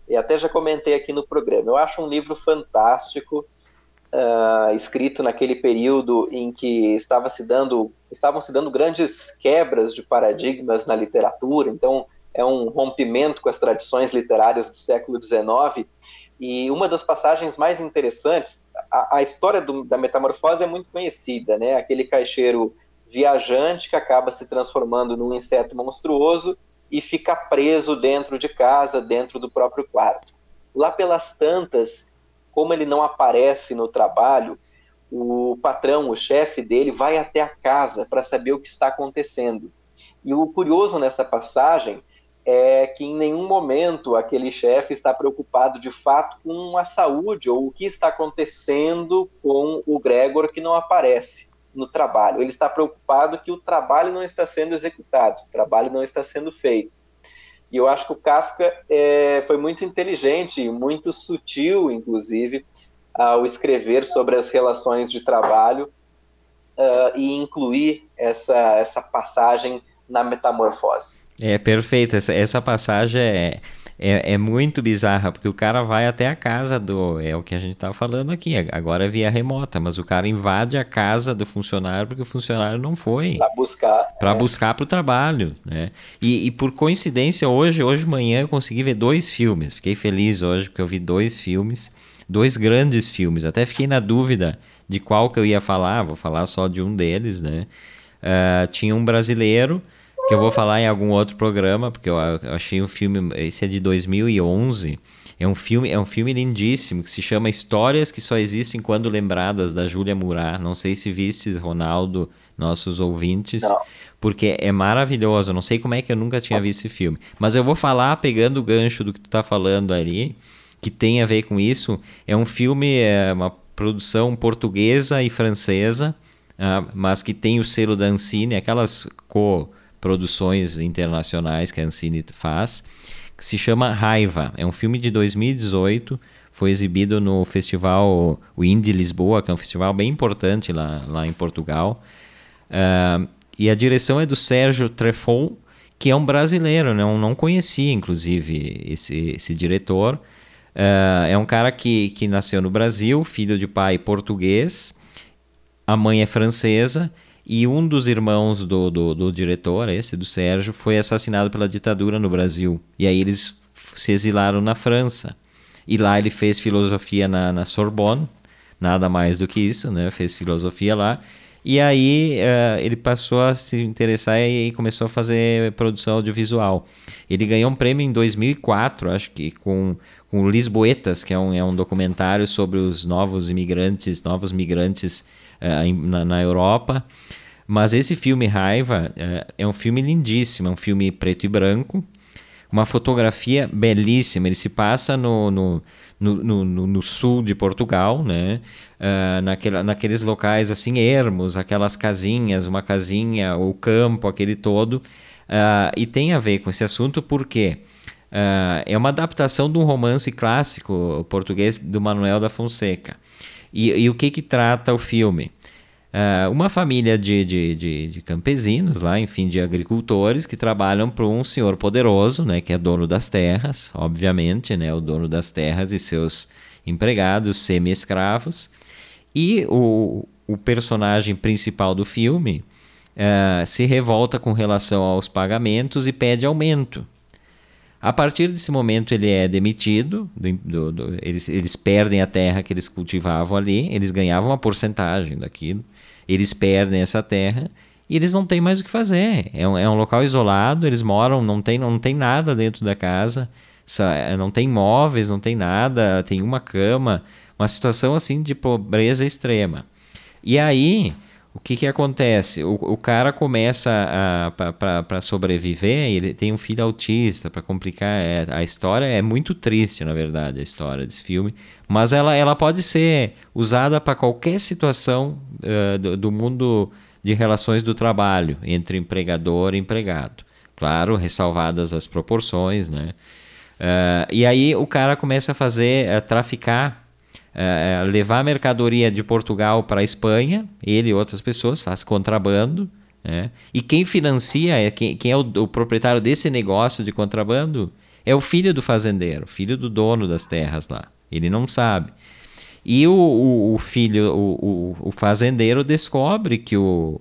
e até já comentei aqui no programa. Eu acho um livro fantástico, uh, escrito naquele período em que estava se dando, estavam se dando grandes quebras de paradigmas na literatura, então é um rompimento com as tradições literárias do século XIX. E uma das passagens mais interessantes, a, a história do, da metamorfose é muito conhecida, né? Aquele caixeiro viajante que acaba se transformando num inseto monstruoso e fica preso dentro de casa, dentro do próprio quarto. Lá pelas tantas, como ele não aparece no trabalho, o patrão, o chefe dele, vai até a casa para saber o que está acontecendo. E o curioso nessa passagem é que em nenhum momento aquele chefe está preocupado de fato com a saúde ou o que está acontecendo com o Gregor que não aparece. No trabalho. Ele está preocupado que o trabalho não está sendo executado, o trabalho não está sendo feito. E eu acho que o Kafka é, foi muito inteligente muito sutil, inclusive, ao escrever sobre as relações de trabalho uh, e incluir essa, essa passagem na metamorfose. É perfeito, essa, essa passagem é, é, é, muito bizarra, porque o cara vai até a casa do. É o que a gente estava falando aqui, agora é via remota, mas o cara invade a casa do funcionário porque o funcionário não foi. Para buscar. Para é. buscar para o trabalho. Né? E, e, por coincidência, hoje, hoje de manhã, eu consegui ver dois filmes. Fiquei feliz hoje porque eu vi dois filmes, dois grandes filmes. Até fiquei na dúvida de qual que eu ia falar, vou falar só de um deles, né? Uh, tinha um brasileiro que eu vou falar em algum outro programa, porque eu, achei um filme, esse é de 2011. É um filme, é um filme lindíssimo que se chama Histórias que só existem quando lembradas da Júlia Murat. Não sei se vistes, Ronaldo, nossos ouvintes, Não. porque é maravilhoso. não sei como é que eu nunca tinha visto esse filme, mas eu vou falar pegando o gancho do que tu tá falando ali, que tem a ver com isso. É um filme, é uma produção portuguesa e francesa, uh, mas que tem o selo da Ancine, aquelas co produções internacionais que a Ancine faz, que se chama Raiva. É um filme de 2018, foi exibido no festival o Indie Lisboa, que é um festival bem importante lá, lá em Portugal. Uh, e a direção é do Sérgio Trefon, que é um brasileiro, né? Eu não conhecia, inclusive, esse, esse diretor. Uh, é um cara que, que nasceu no Brasil, filho de pai português, a mãe é francesa e um dos irmãos do, do, do, diretor, esse do Sérgio, foi assassinado pela ditadura no Brasil. E aí eles se exilaram na França. E lá ele fez filosofia na, na Sorbonne, nada mais do que isso, né? Fez filosofia lá. E aí uh, ele passou a se interessar e começou a fazer produção audiovisual. Ele ganhou um prêmio em 2004, acho que com, com Lisboetas, que é um, é um documentário sobre os novos imigrantes, novos migrantes na, na Europa. Mas esse filme Raiva é, é um filme lindíssimo, é um filme preto e branco, uma fotografia belíssima. Ele se passa no, no, no, no, no sul de Portugal, né? Uh, naqueles locais assim ermos, aquelas casinhas, uma casinha, o campo, aquele todo. Uh, e tem a ver com esse assunto porque uh, é uma adaptação de um romance clássico português do Manuel da Fonseca. E, e o que, que trata o filme? Uh, uma família de, de, de, de, campesinos lá, enfim, de agricultores que trabalham para um senhor poderoso, né, que é dono das terras, obviamente, né, o dono das terras e seus empregados semi-escravos. E o, o personagem principal do filme uh, se revolta com relação aos pagamentos e pede aumento. A partir desse momento ele é demitido, do, do, do, eles, eles perdem a terra que eles cultivavam ali, eles ganhavam uma porcentagem daquilo eles perdem essa terra e eles não têm mais o que fazer. É um, é um local isolado, eles moram, não tem, não tem nada dentro da casa, é, não tem móveis, não tem nada, tem uma cama, uma situação assim de pobreza extrema. E aí, o que, que acontece? O, o cara começa para sobreviver, ele tem um filho autista, para complicar. É, a história é muito triste, na verdade, a história desse filme. Mas ela, ela pode ser usada para qualquer situação uh, do, do, mundo de relações do trabalho, entre empregador e empregado. Claro, ressalvadas as proporções, né? Uh, e aí o cara começa a fazer, a traficar é, é, levar mercadoria de Portugal para a Espanha, ele e outras pessoas, faz contrabando. Né? E quem financia, é quem, quem é o, o, proprietário desse negócio de contrabando, é o filho do fazendeiro, filho do dono das terras lá. Ele não sabe. E o, o, o filho, o, fazendeiro descobre que o,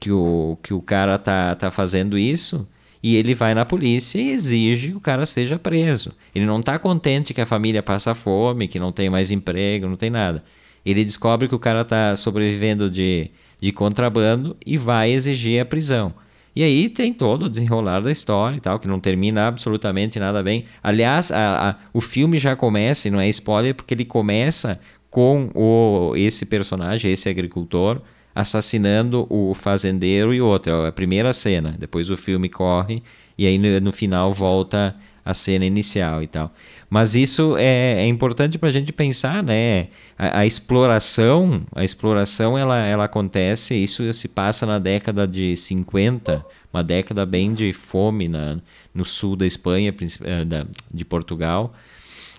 que o, que o cara tá, tá fazendo isso e ele vai na polícia e exige que o cara seja preso. Ele não está contente que a família passa fome, que não tem mais emprego, não tem nada. Ele descobre que o cara está sobrevivendo de, de contrabando e vai exigir a prisão. E aí tem todo o desenrolar da história e tal, que não termina absolutamente nada bem. Aliás, a, a, o filme já começa, e não é spoiler, porque ele começa com o, esse personagem, esse agricultor, assassinando o fazendeiro e outro. É a primeira cena. Depois o filme corre e aí no, no final volta a cena inicial e tal. Mas isso é, é importante para a gente pensar, né? A, a, exploração, a exploração ela, ela acontece, isso se passa na década de 50, uma década bem de fome na, no sul da Espanha, eh, de Portugal.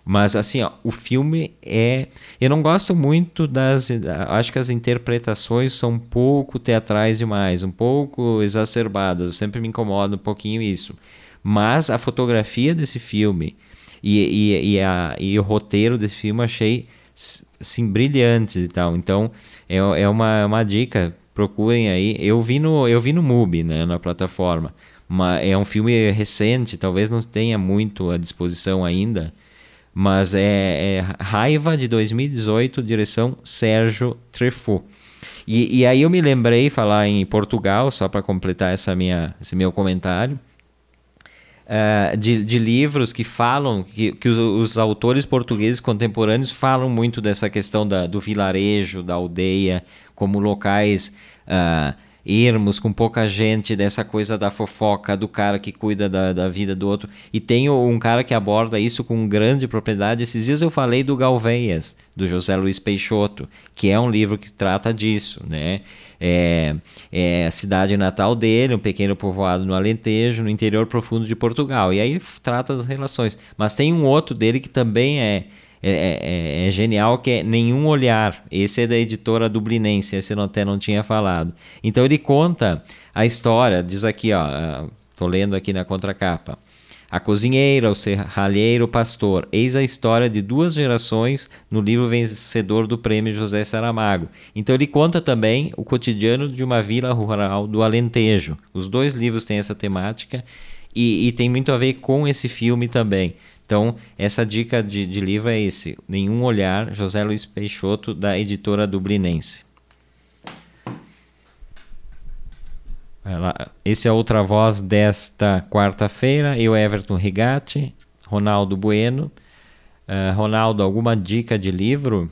Mas assim, ó, o filme é. Eu não gosto muito das. Acho que as interpretações são um pouco teatrais demais, um pouco exacerbadas. Eu sempre me incomoda um pouquinho isso. Mas a fotografia desse filme e, e, e, a, e o roteiro desse filme achei assim, brilhantes e tal. Então é, é uma, uma dica. Procurem aí. Eu vi no, eu vi no MUBI, né, na plataforma. Uma, é um filme recente, talvez não tenha muito à disposição ainda mas é, é Raiva de 2018, direção Sérgio Treffaut. E, e aí eu me lembrei falar em Portugal, só para completar essa minha, esse meu comentário, uh, de, de, livros que falam, que, que os, os, autores portugueses contemporâneos falam muito dessa questão da, do vilarejo, da aldeia, como locais uh, ermos, com pouca gente, dessa coisa da fofoca, do cara que cuida da, da vida do outro. E tem um cara que aborda isso com grande propriedade. Esses dias eu falei do Galveias, do José Luiz Peixoto, que é um livro que trata disso, né? É, é a cidade natal dele, um pequeno povoado no Alentejo, no interior profundo de Portugal. E aí trata das relações. Mas tem um outro dele que também é é, é, é, é, genial que é Nenhum Olhar. Esse é da editora dublinense, esse eu até não tinha falado. Então ele conta a história, diz aqui, ó, tô lendo aqui na contracapa. A cozinheira, o serralheiro, o pastor. Eis a história de duas gerações no livro vencedor do prêmio José Saramago. Então ele conta também o cotidiano de uma vila rural do Alentejo. Os dois livros têm essa temática e, e tem muito a ver com esse filme também. Então, essa dica de, de livro é esse: Nenhum Olhar, José Luiz Peixoto, da editora Dublinense. Esse é outra voz desta quarta-feira. Eu, Everton Rigatti, Ronaldo Bueno. Uh, Ronaldo, alguma dica de livro?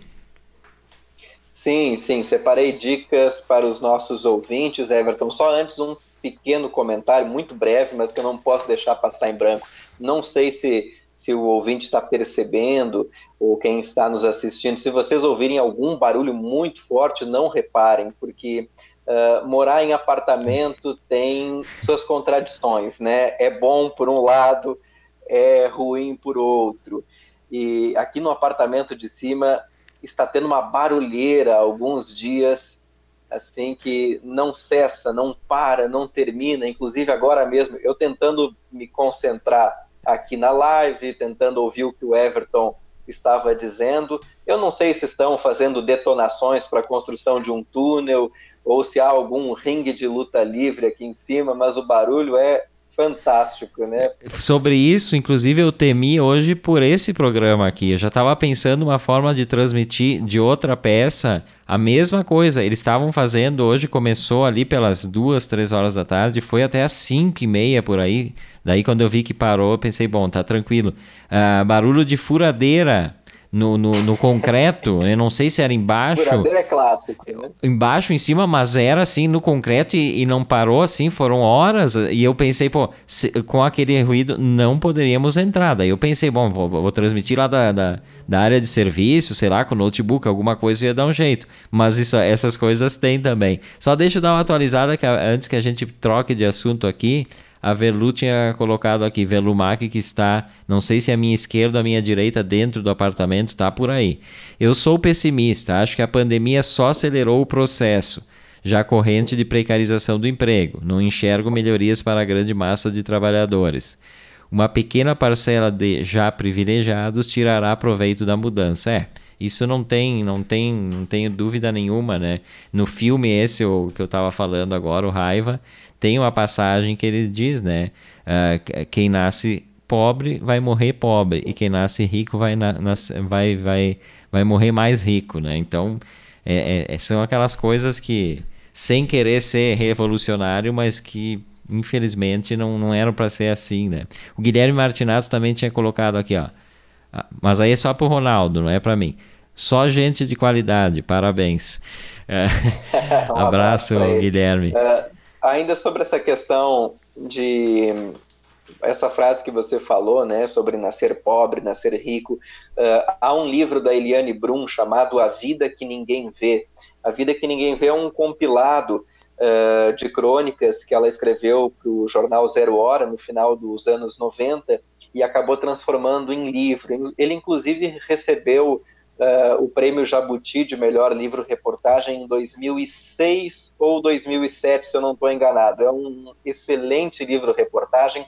Sim, sim. Separei dicas para os nossos ouvintes, Everton. Só antes, um pequeno comentário, muito breve, mas que eu não posso deixar passar em branco. Não sei se se o ouvinte está percebendo ou quem está nos assistindo. Se vocês ouvirem algum barulho muito forte, não reparem, porque uh, morar em apartamento tem suas contradições, né? É bom por um lado, é ruim por outro. E aqui no apartamento de cima está tendo uma barulheira alguns dias, assim que não cessa, não para, não termina. Inclusive agora mesmo, eu tentando me concentrar aqui na live, tentando ouvir o que o Everton estava dizendo. Eu não sei se estão fazendo detonações para a construção de um túnel ou se há algum ringue de luta livre aqui em cima, mas o barulho é fantástico, né? Sobre isso, inclusive, eu temi hoje por esse programa aqui. Eu já estava pensando uma forma de transmitir de outra peça a mesma coisa. Eles estavam fazendo hoje, começou ali pelas duas, três horas da tarde, foi até às cinco e meia por aí. Daí, quando eu vi que parou, eu pensei, bom, tá tranquilo. Uh, barulho de furadeira no, no, no, concreto. Eu não sei se era embaixo. Furadeira é clássico. Né? Embaixo, em cima, mas era assim no concreto e, e não parou assim. Foram horas. E eu pensei, pô, se, com aquele ruído não poderíamos entrar. Daí eu pensei, bom, vou, vou transmitir lá da, da, da, área de serviço, sei lá, com notebook, alguma coisa ia dar um jeito. Mas isso, essas coisas tem também. Só deixa eu dar uma atualizada que, antes que a gente troque de assunto aqui a Velu tinha colocado aqui, Velumac, que está, não sei se é a minha esquerda ou a minha direita, dentro do apartamento, está por aí. Eu sou pessimista, acho que a pandemia só acelerou o processo, já corrente de precarização do emprego. Não enxergo melhorias para a grande massa de trabalhadores. Uma pequena parcela de já privilegiados tirará proveito da mudança. É, isso não tem, não tem, não tenho dúvida nenhuma, né? No filme esse o que eu estava falando agora, o Raiva, tem uma passagem que ele diz, né? Uh, quem nasce pobre vai morrer pobre e quem nasce rico vai, na, nas, vai, vai, vai morrer mais rico, né? Então, é, é, são aquelas coisas que, sem querer ser revolucionário, mas que infelizmente não, não eram para ser assim, né? O Guilherme Martinato também tinha colocado aqui, ó. Ah, mas aí é só pro Ronaldo, não é para mim. Só gente de qualidade, parabéns. um abraço, abraço Guilherme. Ainda sobre essa questão de essa frase que você falou, né, sobre nascer pobre, nascer rico, uh, há um livro da Eliane Brum chamado A Vida que Ninguém Vê. A Vida que Ninguém Vê é um compilado uh, de crônicas que ela escreveu para o jornal Zero Hora no final dos anos 90 e acabou transformando em livro. Ele, inclusive, recebeu uh, o prêmio Jabuti de melhor livro-reportagem em 2006 ou 2007, se eu não estou enganado. É um excelente livro-reportagem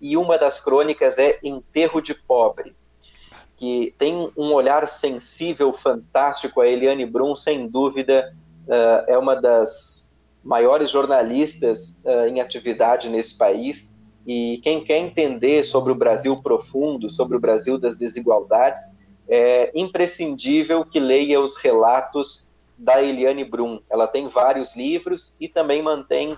e uma das crônicas é Enterro de Pobre, que tem um olhar sensível, fantástico. A Eliane Brum, sem dúvida, uh, é uma das maiores jornalistas uh, em atividade nesse país. E quem quer entender sobre o Brasil profundo, sobre o Brasil das desigualdades, é imprescindível que leia os relatos da Eliane Brum. Ela tem vários livros e também mantém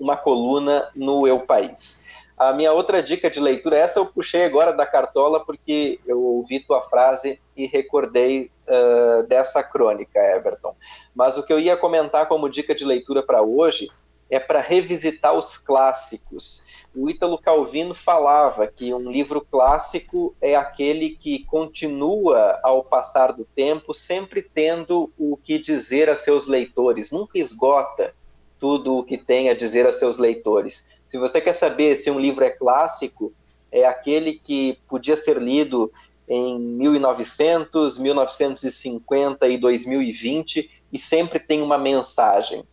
uma coluna no Eu País. A minha outra dica de leitura, essa eu puxei agora da cartola porque eu ouvi tua frase e recordei uh, dessa crônica, Everton. Mas o que eu ia comentar como dica de leitura para hoje é para revisitar os clássicos o Ítalo Calvino falava que um livro clássico é aquele que continua ao passar do tempo, sempre tendo o que dizer a seus leitores, nunca esgota tudo o que tem a dizer a seus leitores. Se você quer saber se um livro é clássico, é aquele que podia ser lido em 1900, 1950 e 2020 e sempre tem uma mensagem.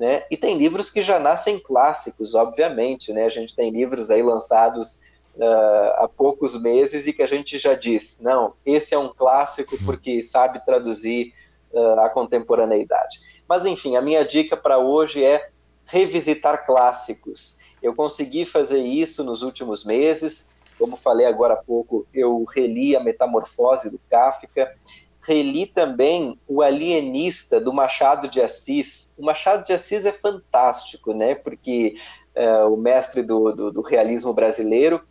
Né? E tem livros que já nascem clássicos, obviamente, né? A gente tem livros aí lançados uh, há poucos meses e que a gente já diz, não, esse é um clássico uhum. porque sabe traduzir uh, a contemporaneidade. Mas enfim, a minha dica para hoje é revisitar clássicos. Eu consegui fazer isso nos últimos meses. Como falei agora há pouco, eu reli a Metamorfose do Kafka, reli também O Alienista do Machado de Assis, o Machado de Assis é fantástico, né? Porque uh, o mestre do, do, do realismo brasileiro,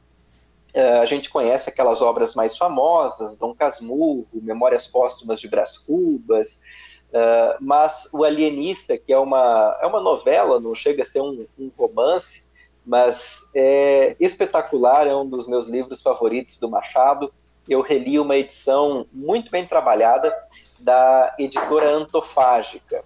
uh, a gente conhece aquelas obras mais famosas, Dom Casmurro, Memórias Póstumas de Brás Cubas, uh, mas o Alienista, que é uma, é uma novela, não chega a ser um, um romance, mas é espetacular, é um dos meus livros favoritos do Machado. Eu reli uma edição muito bem trabalhada da editora Antofágica.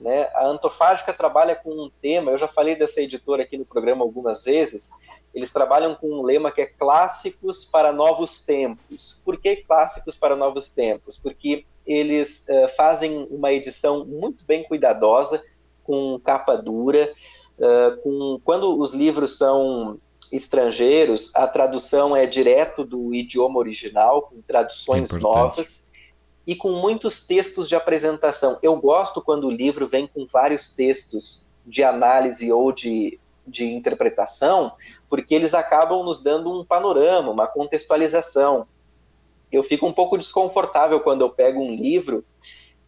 Né? A Antofágica trabalha com um tema, eu já falei dessa editora aqui no programa algumas vezes, eles trabalham com um lema que é clássicos para novos tempos. Por que clássicos para novos tempos? Porque eles uh, fazem uma edição muito bem cuidadosa, com capa dura, uh, com, quando os livros são estrangeiros, a tradução é direto do idioma original, com traduções novas e com muitos textos de apresentação. Eu gosto quando o livro vem com vários textos de análise ou de, de interpretação, porque eles acabam nos dando um panorama, uma contextualização. Eu fico um pouco desconfortável quando eu pego um livro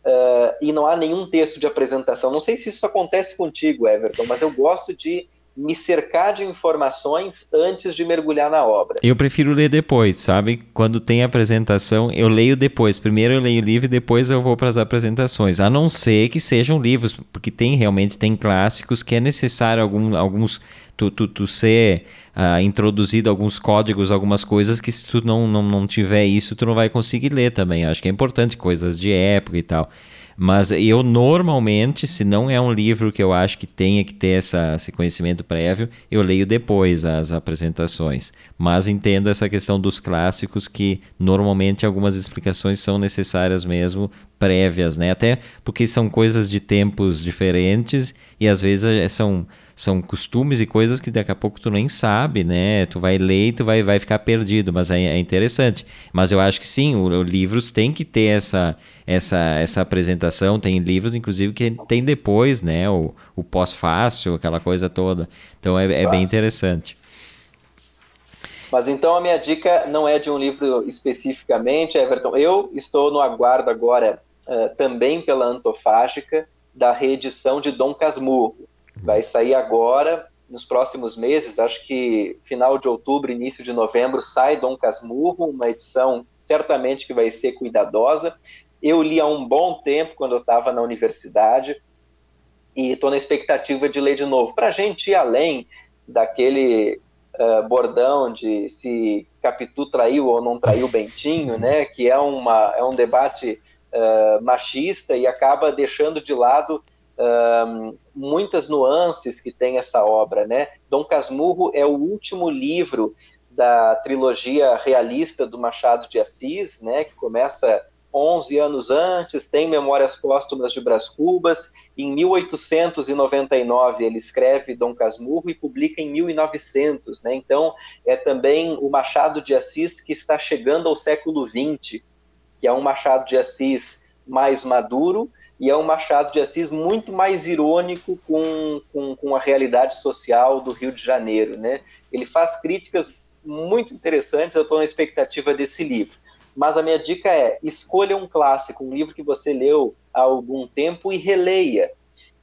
uh, e não há nenhum texto de apresentação. Não sei se isso acontece contigo, Everton, mas eu gosto de me cercar de informações antes de mergulhar na obra. Eu prefiro ler depois, sabe? Quando tem apresentação, eu leio depois. Primeiro eu leio o livro e depois eu vou para as apresentações. A não ser que sejam livros, porque tem realmente tem clássicos que é necessário algum, alguns tu, tu, tu ser uh, introduzido alguns códigos, algumas coisas que se tu não, não, não tiver isso, tu não vai conseguir ler também. Acho que é importante coisas de época e tal. Mas eu normalmente, se não é um livro que eu acho que tenha que ter essa, esse conhecimento prévio, eu leio depois as apresentações. Mas entendo essa questão dos clássicos que normalmente algumas explicações são necessárias mesmo prévias, né? Até porque são coisas de tempos diferentes e às vezes é, são são costumes e coisas que daqui a pouco tu nem sabe, né? Tu vai ler e tu vai, vai ficar perdido, mas é, é interessante. Mas eu acho que sim, o, o, livros tem que ter essa, essa, essa apresentação. Tem livros, inclusive, que tem depois, né? O, o pós-fácil, aquela coisa toda. Então é, é bem interessante. Mas então a minha dica não é de um livro especificamente, Everton. Eu estou no aguardo agora, uh, também pela Antofágica, da reedição de Dom Casmurro. Vai sair agora, nos próximos meses, acho que final de outubro, início de novembro, sai Dom Casmurro, uma edição certamente que vai ser cuidadosa. Eu li há um bom tempo, quando eu estava na universidade, e estou na expectativa de ler de novo. Para a gente ir além daquele uh, bordão de se Capitu traiu ou não traiu Bentinho, né? Que é, uma, é um debate uh, machista e acaba deixando de lado uh, muitas nuances que tem essa obra, né? Dom Casmurro é o último livro da trilogia realista do Machado de Assis, né? Que começa 11 anos antes, tem Memórias Póstumas de Brás Cubas. Em 1899 ele escreve Dom Casmurro e publica em 1900, né? Então é também o Machado de Assis que está chegando ao século XX, que é um Machado de Assis mais maduro e é um Machado de Assis muito mais irônico com, com, com a realidade social do Rio de Janeiro, né? Ele faz críticas muito interessantes, eu estou na expectativa desse livro. Mas a minha dica é: escolha um clássico, um livro que você leu há algum tempo e releia,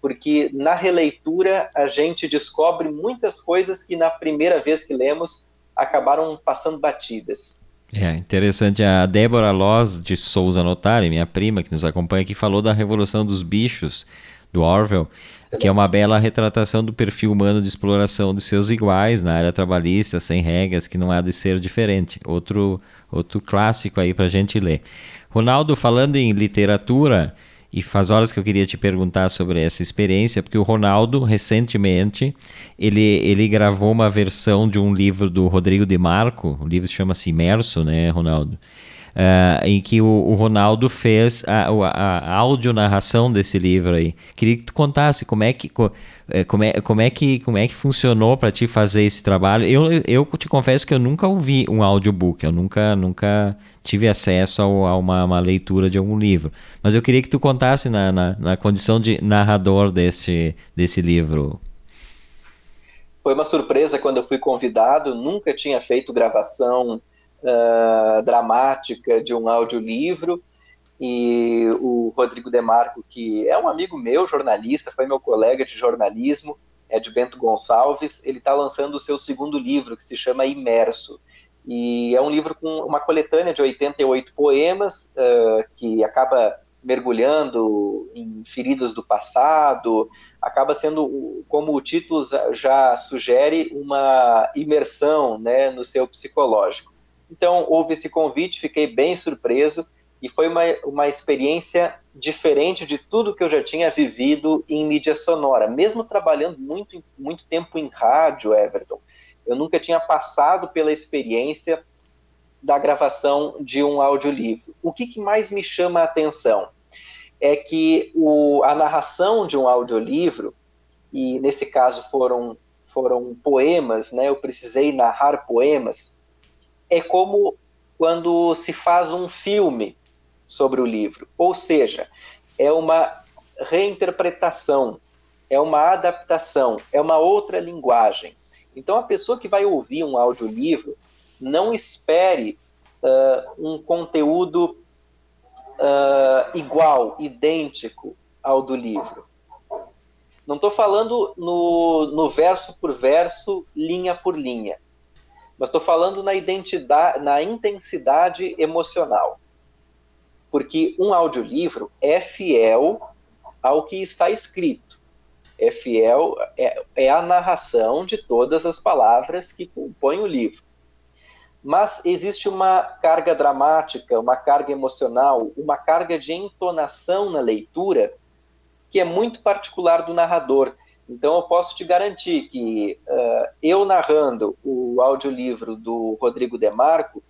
porque na releitura a gente descobre muitas coisas que na primeira vez que lemos acabaram passando batidas. É interessante. A Débora Loz de Souza Notari, minha prima que nos acompanha aqui, falou da Revolução dos Bichos do Orwell que é uma bela retratação do perfil humano de exploração de seus iguais na área trabalhista, sem regras, que não há de ser diferente. Outro, outro clássico aí para a gente ler. Ronaldo, falando em literatura, e faz horas que eu queria te perguntar sobre essa experiência, porque o Ronaldo, recentemente, ele, ele gravou uma versão de um livro do Rodrigo de Marco, o livro chama-se Imerso, né, Ronaldo? Uh, em que o, o, Ronaldo fez a, a, a audionarração desse livro aí. Queria que tu contasse como é que, eh, como é, como é que, como é que funcionou para ti fazer esse trabalho. Eu, eu te confesso que eu nunca ouvi um audiobook, eu nunca, nunca tive acesso a uma, uma, leitura de algum livro. Mas eu queria que tu contasse na, na, na condição de narrador desse, desse livro. Foi uma surpresa quando eu fui convidado, nunca tinha feito gravação uh, dramática de um audiolivro. E o Rodrigo Demarco, que é um amigo meu, jornalista, foi meu colega de jornalismo, é de Bento Gonçalves, ele está lançando o seu segundo livro, que se chama Imerso. E é um livro com uma coletânea de 88 poemas, uh, que acaba mergulhando em feridas do passado, acaba sendo, como o título já sugere, uma imersão né, no seu psicológico. Então, houve esse convite, fiquei bem surpreso e foi uma, uma experiência diferente de tudo que eu já tinha vivido em mídia sonora. Mesmo trabalhando muito, muito tempo em rádio, Everton, eu nunca tinha passado pela experiência da gravação de um audiolivro. O que, que mais me chama a atenção é que o, a narração de um audiolivro, e nesse caso foram, foram poemas, né, eu precisei narrar poemas, é como quando se faz um filme sobre o livro, ou seja, é uma reinterpretação, é uma adaptação, é uma outra linguagem. Então, a pessoa que vai ouvir um audiolivro, não espere uh, um conteúdo uh, igual, idêntico ao do livro. Não estou falando no, no verso por verso, linha por linha mas estou falando na identidade, na intensidade emocional. Porque um audiolivro é fiel ao que está escrito. É fiel, é, é a narração de todas as palavras que compõem o livro. Mas existe uma carga dramática, uma carga emocional, uma carga de entonação na leitura que é muito particular do narrador então, eu posso te garantir que uh, eu narrando o audiolivro do Rodrigo Demarco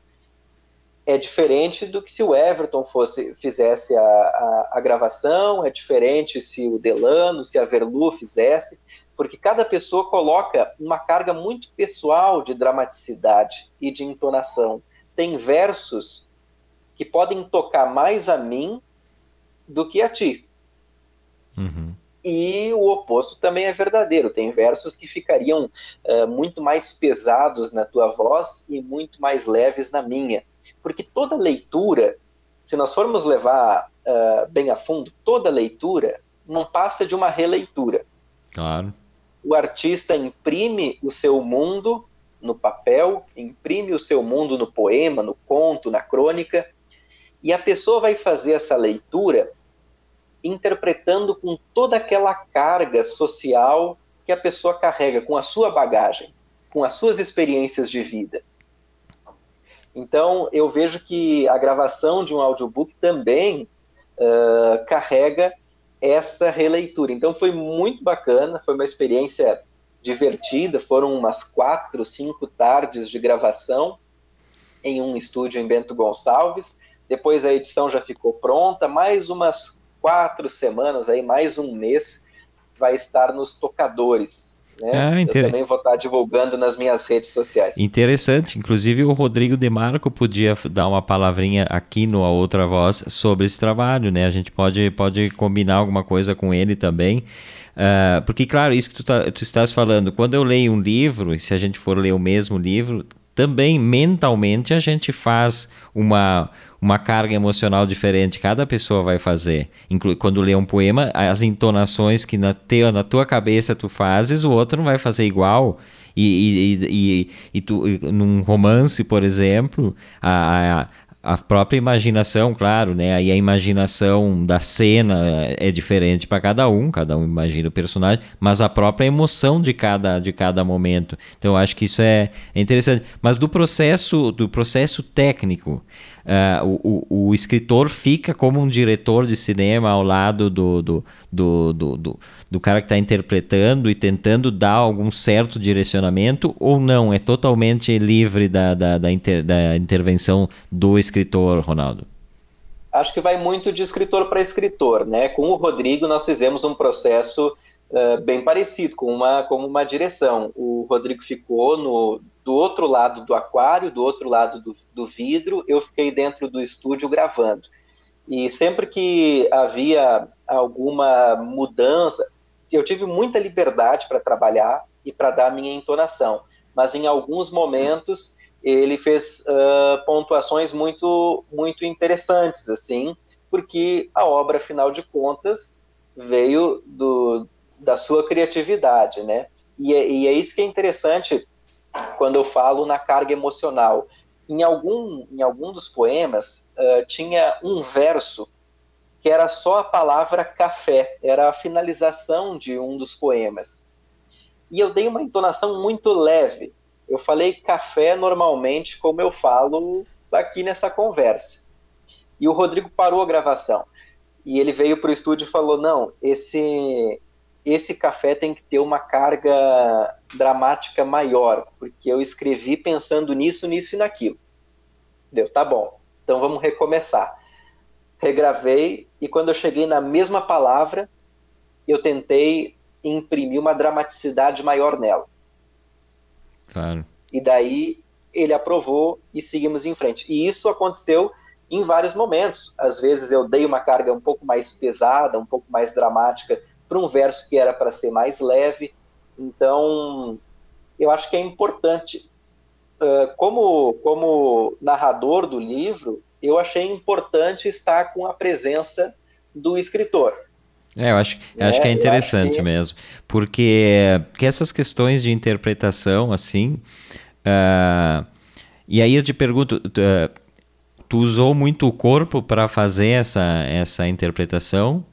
é diferente do que se o Everton fosse fizesse a, a, a gravação, é diferente se o Delano, se a Verlu fizesse, porque cada pessoa coloca uma carga muito pessoal de dramaticidade e de entonação. Tem versos que podem tocar mais a mim do que a ti. Uhum. E o oposto também é verdadeiro. Tem versos que ficariam uh, muito mais pesados na tua voz e muito mais leves na minha. Porque toda leitura, se nós formos levar uh, bem a fundo, toda leitura não passa de uma releitura. Claro. O artista imprime o seu mundo no papel, imprime o seu mundo no poema, no conto, na crônica, e a pessoa vai fazer essa leitura interpretando com toda aquela carga social que a pessoa carrega, com a sua bagagem. com as suas experiências de vida. Então, eu vejo que a gravação de um audiobook também uh, carrega essa releitura. Então, foi muito bacana, foi uma experiência divertida. Foram umas quatro, cinco tardes de gravação em um estúdio em Bento Gonçalves. Depois a edição já ficou pronta. Mais umas quatro semanas, aí mais um mês, vai estar nos tocadores né? Ah, inter... Eu também vou estar divulgando nas minhas redes sociais. Interessante. Inclusive, o Rodrigo Demarco podia dar uma palavrinha aqui no A Outra Voz sobre esse trabalho, né? A gente pode, pode combinar alguma coisa com ele também. Uh, porque, claro, isso que tu, tá, tu estás falando, quando eu leio um livro, e se a gente for ler o mesmo livro, também mentalmente a gente faz uma, uma carga emocional diferente, cada pessoa vai fazer. Inclu quando lê um poema, as entonações que na, te, na tua cabeça tu fazes, o outro não vai fazer igual. E, e, e, e tu, num romance, por exemplo, a, a própria imaginação, claro, né? Aí a imaginação da cena é diferente para cada um, cada um imagina o personagem, mas a própria emoção de cada, de cada momento. Então eu acho que isso é, é interessante. Mas do processo, do processo técnico, Uh, o, o, o, escritor fica como um diretor de cinema ao lado do, do, do, do, do, do cara que está interpretando e tentando dar algum certo direcionamento ou não? É totalmente livre da, da, da, inter, da intervenção do escritor, Ronaldo? Acho que vai muito de escritor para escritor. Né? Com o Rodrigo, nós fizemos um processo uh, bem parecido, com uma, com uma direção. O Rodrigo ficou no do outro lado do aquário, do outro lado do, do vidro, eu fiquei dentro do estúdio gravando. E sempre que havia alguma mudança, eu tive muita liberdade para trabalhar e para dar minha entonação, mas em alguns momentos ele fez uh, pontuações muito muito interessantes assim, porque a obra, afinal de contas, veio do, da sua criatividade, né? E é, e é isso que é interessante quando eu falo na carga emocional. Em algum, em algum dos poemas, uh, tinha um verso que era só a palavra café, era a finalização de um dos poemas. E eu dei uma entonação muito leve. Eu falei café normalmente, como eu falo aqui nessa conversa. E o Rodrigo parou a gravação. E ele veio para o estúdio e falou: Não, esse, esse café tem que ter uma carga dramática maior, porque eu escrevi pensando nisso, nisso e naquilo. Deu, tá bom. Então vamos recomeçar. Regravei e quando eu cheguei na mesma palavra, eu tentei imprimir uma dramaticidade maior nela. Claro. E daí ele aprovou e seguimos em frente. E isso aconteceu em vários momentos. Às vezes eu dei uma carga um pouco mais pesada, um pouco mais dramática para um verso que era para ser mais leve. Então, eu acho que é importante. Uh, como, como narrador do livro, eu achei importante estar com a presença do escritor. É, eu acho, eu acho que é interessante que... mesmo, porque, porque essas questões de interpretação, assim, uh, e aí eu te pergunto, tu, uh, tu usou muito o corpo para fazer essa, essa interpretação?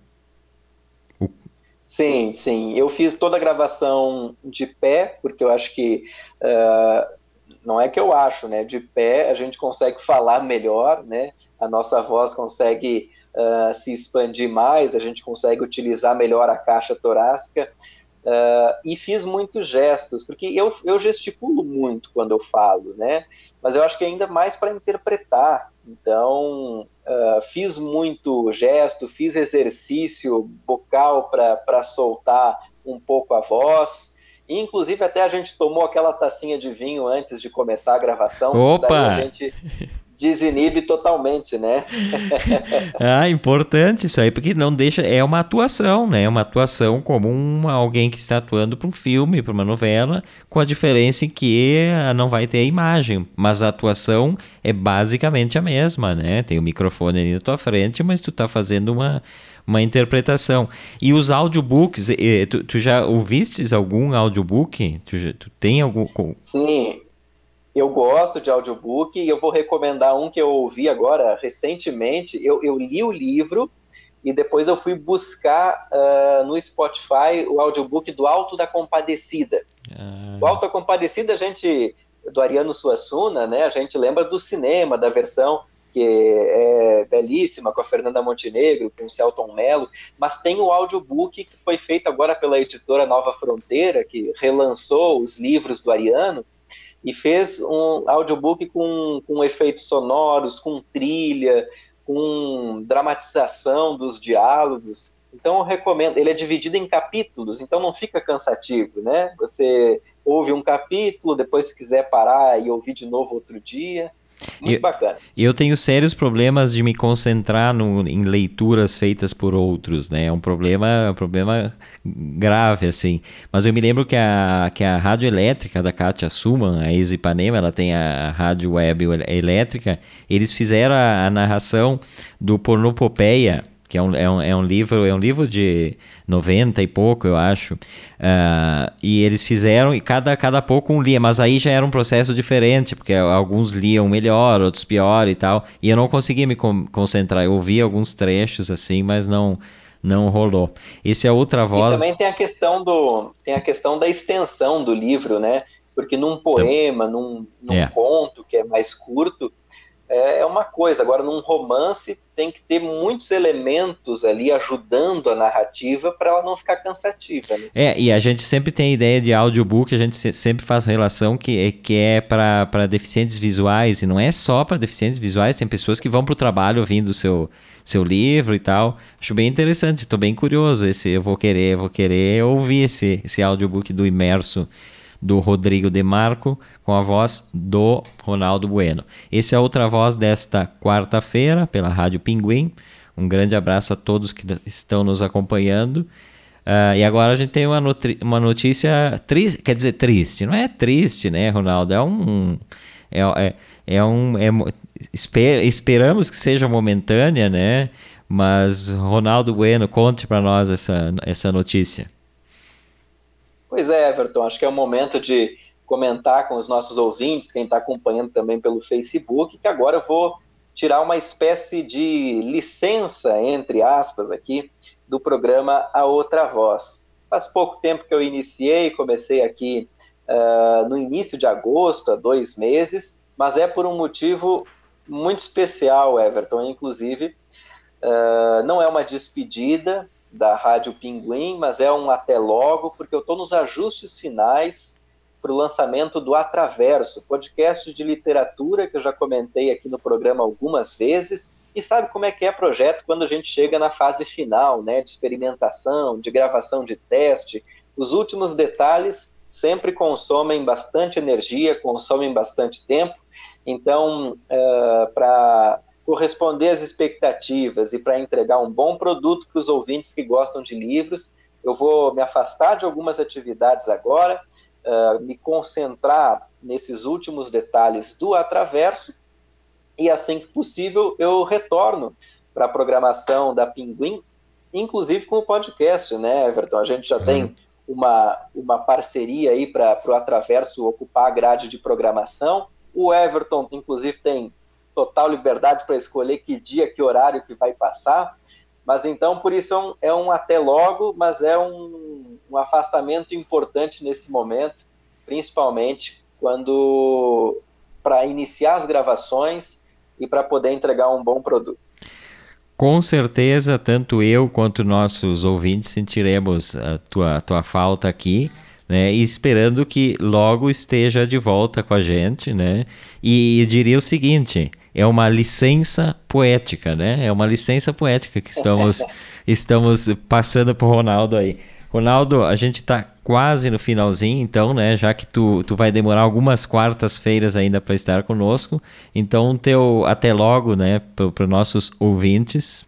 Sim, sim. Eu fiz toda a gravação de pé, porque eu acho que. Uh, não é que eu acho, né? De pé a gente consegue falar melhor, né? A nossa voz consegue uh, se expandir mais, a gente consegue utilizar melhor a caixa torácica. Uh, e fiz muitos gestos, porque eu, eu gesticulo muito quando eu falo, né? Mas eu acho que ainda mais para interpretar. Então, uh, fiz muito gesto, fiz exercício vocal para soltar um pouco a voz. E, inclusive, até a gente tomou aquela tacinha de vinho antes de começar a gravação. Opa! a gente desinibe totalmente, né? ah, importante isso aí, porque não deixa. É uma atuação, né? É uma atuação como um, alguém que está atuando para um filme, para uma novela, com a diferença em que não vai ter a imagem, mas a atuação é basicamente a mesma, né? Tem o microfone ali na tua frente, mas tu está fazendo uma, uma interpretação. E os audiobooks, tu, tu já ouvistes algum audiobook? Tu, tu tem algum. Sim, eu gosto de audiobook e eu vou recomendar um que eu ouvi agora recentemente. Eu, eu li o livro e depois eu fui buscar uh, no Spotify o audiobook do Alto da Compadecida. Ah. O Alto Compadecida, a gente, do Ariano Suassuna, né, a gente lembra do cinema, da versão que é belíssima, com a Fernanda Montenegro, com o Celton Mello, mas tem o audiobook que foi feito agora pela editora Nova Fronteira, que relançou os livros do Ariano, e fez um audiobook com, com efeitos sonoros, com trilha, com dramatização dos diálogos. Então eu recomendo, ele é dividido em capítulos, então não fica cansativo, né? Você ouve um capítulo, depois se quiser parar e ouvir de novo outro dia. Muito eu, bacana. Eu tenho sérios problemas de me concentrar no, em leituras feitas por outros, né? É um problema, um problema grave, assim. Mas eu me lembro que a, que a rádio elétrica da Katia Suman, a ex Ipanema, ela tem a rádio web elétrica, eles fizeram a, a narração do Pornopopeia, que é um, é um, é um livro é um livro de 90 e pouco, eu acho. Uh, e eles fizeram, e cada, cada pouco um lia, mas aí já era um processo diferente, porque alguns liam melhor, outros pior e tal. E eu não conseguia me concentrar. Eu ouvi alguns trechos assim, mas não não rolou. Esse é outra voz. E também tem a questão do tem a questão da extensão do livro, né? Porque num poema, num, num é. conto que é mais curto, é, é uma coisa. Agora, num romance, tem que ter muitos elementos ali ajudando a narrativa para ela não ficar cansativa. Né? É, e a gente sempre tem a ideia de audiobook, a gente sempre faz relação que, é, que é para deficientes visuais, e não é só para deficientes visuais, tem pessoas que vão para o trabalho ouvindo o seu, seu livro e tal. Acho bem interessante, estou bem curioso. Esse, eu vou querer, vou querer ouvir esse, esse audiobook do Imerso do Rodrigo Demarco, com a voz do Ronaldo Bueno. Esse é outra voz desta quarta-feira, pela Rádio Pinguim. Um grande abraço a todos que estão nos acompanhando. Uh, e agora a gente tem uma, uma notícia triste, quer dizer, triste, não é triste, né, Ronaldo? É um. É, é, é um. É, esper, esperamos que seja momentânea, né? Mas, Ronaldo Bueno, conte para nós essa, essa notícia. Pois é, Everton, acho que é o momento de comentar com os nossos ouvintes, quem está acompanhando também pelo Facebook, que agora eu vou tirar uma espécie de licença, entre aspas, aqui, do programa A Outra Voz. Faz pouco tempo que eu iniciei, comecei aqui uh, no início de agosto, há dois meses, mas é por um motivo muito especial, Everton, inclusive. Uh, não é uma despedida, da Rádio Pinguim, mas é um até logo, porque eu estou nos ajustes finais para o lançamento do Atraverso, podcast de literatura que eu já comentei aqui no programa algumas vezes. E sabe como é que é projeto quando a gente chega na fase final, né, de experimentação, de gravação de teste. Os últimos detalhes sempre consomem bastante energia, consomem bastante tempo. Então, uh, eh, para corresponder às expectativas e para entregar um bom produto para os ouvintes que gostam de livros. Eu vou me afastar de algumas atividades agora, uh, me concentrar nesses últimos detalhes do Atraverso e assim que possível eu retorno para a programação da Pinguim, inclusive com o podcast, né, Everton? A gente já uhum. tem uma, uma parceria aí para o Atraverso ocupar a grade de programação. O Everton, inclusive, tem total liberdade para escolher que dia, que horário que vai passar. Mas então, por isso é um, é um até logo, mas é um, um afastamento importante nesse momento, principalmente quando para iniciar as gravações e para poder entregar um bom produto. Com certeza, tanto eu quanto nossos ouvintes sentiremos a tua, tua falta aqui né? E esperando que logo esteja de volta com a gente, né? E, e diria o seguinte: é uma licença poética, né? É uma licença poética que estamos, estamos passando para o Ronaldo aí. Ronaldo, a gente está quase no finalzinho, então, né? Já que tu, tu vai demorar algumas quartas-feiras ainda para estar conosco, então teu até logo, né? Para os nossos ouvintes.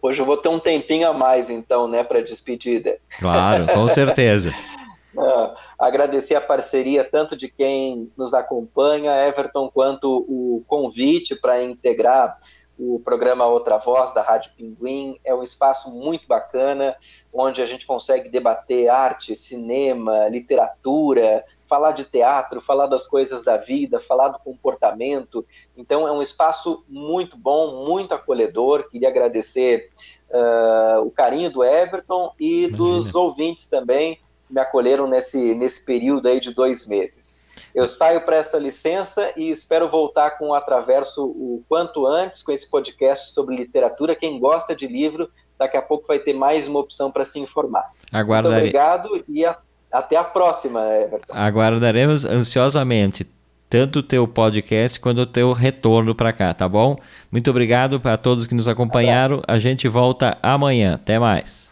Hoje eu vou ter um tempinho a mais, então, né, para despedida. Claro, com certeza. uh, agradecer a parceria tanto de quem nos acompanha, Everton, quanto o convite para integrar o programa Outra Voz da Rádio Pinguim. É um espaço muito bacana, onde a gente consegue debater arte, cinema, literatura, falar de teatro, falar das coisas da vida, falar do comportamento. Então é um espaço muito bom, muito acolhedor. Queria agradecer uh, o carinho do Everton e Imagina. dos ouvintes também me acolheram nesse, nesse período aí de dois meses. Eu saio para essa licença e espero voltar com o Atraverso o quanto antes com esse podcast sobre literatura. Quem gosta de livro, daqui a pouco vai ter mais uma opção para se informar. Aguardarei. Muito obrigado e a, até a próxima, Everton. Aguardaremos ansiosamente tanto o teu podcast quanto o teu retorno para cá, tá bom? Muito obrigado para todos que nos acompanharam. A gente volta amanhã. Até mais.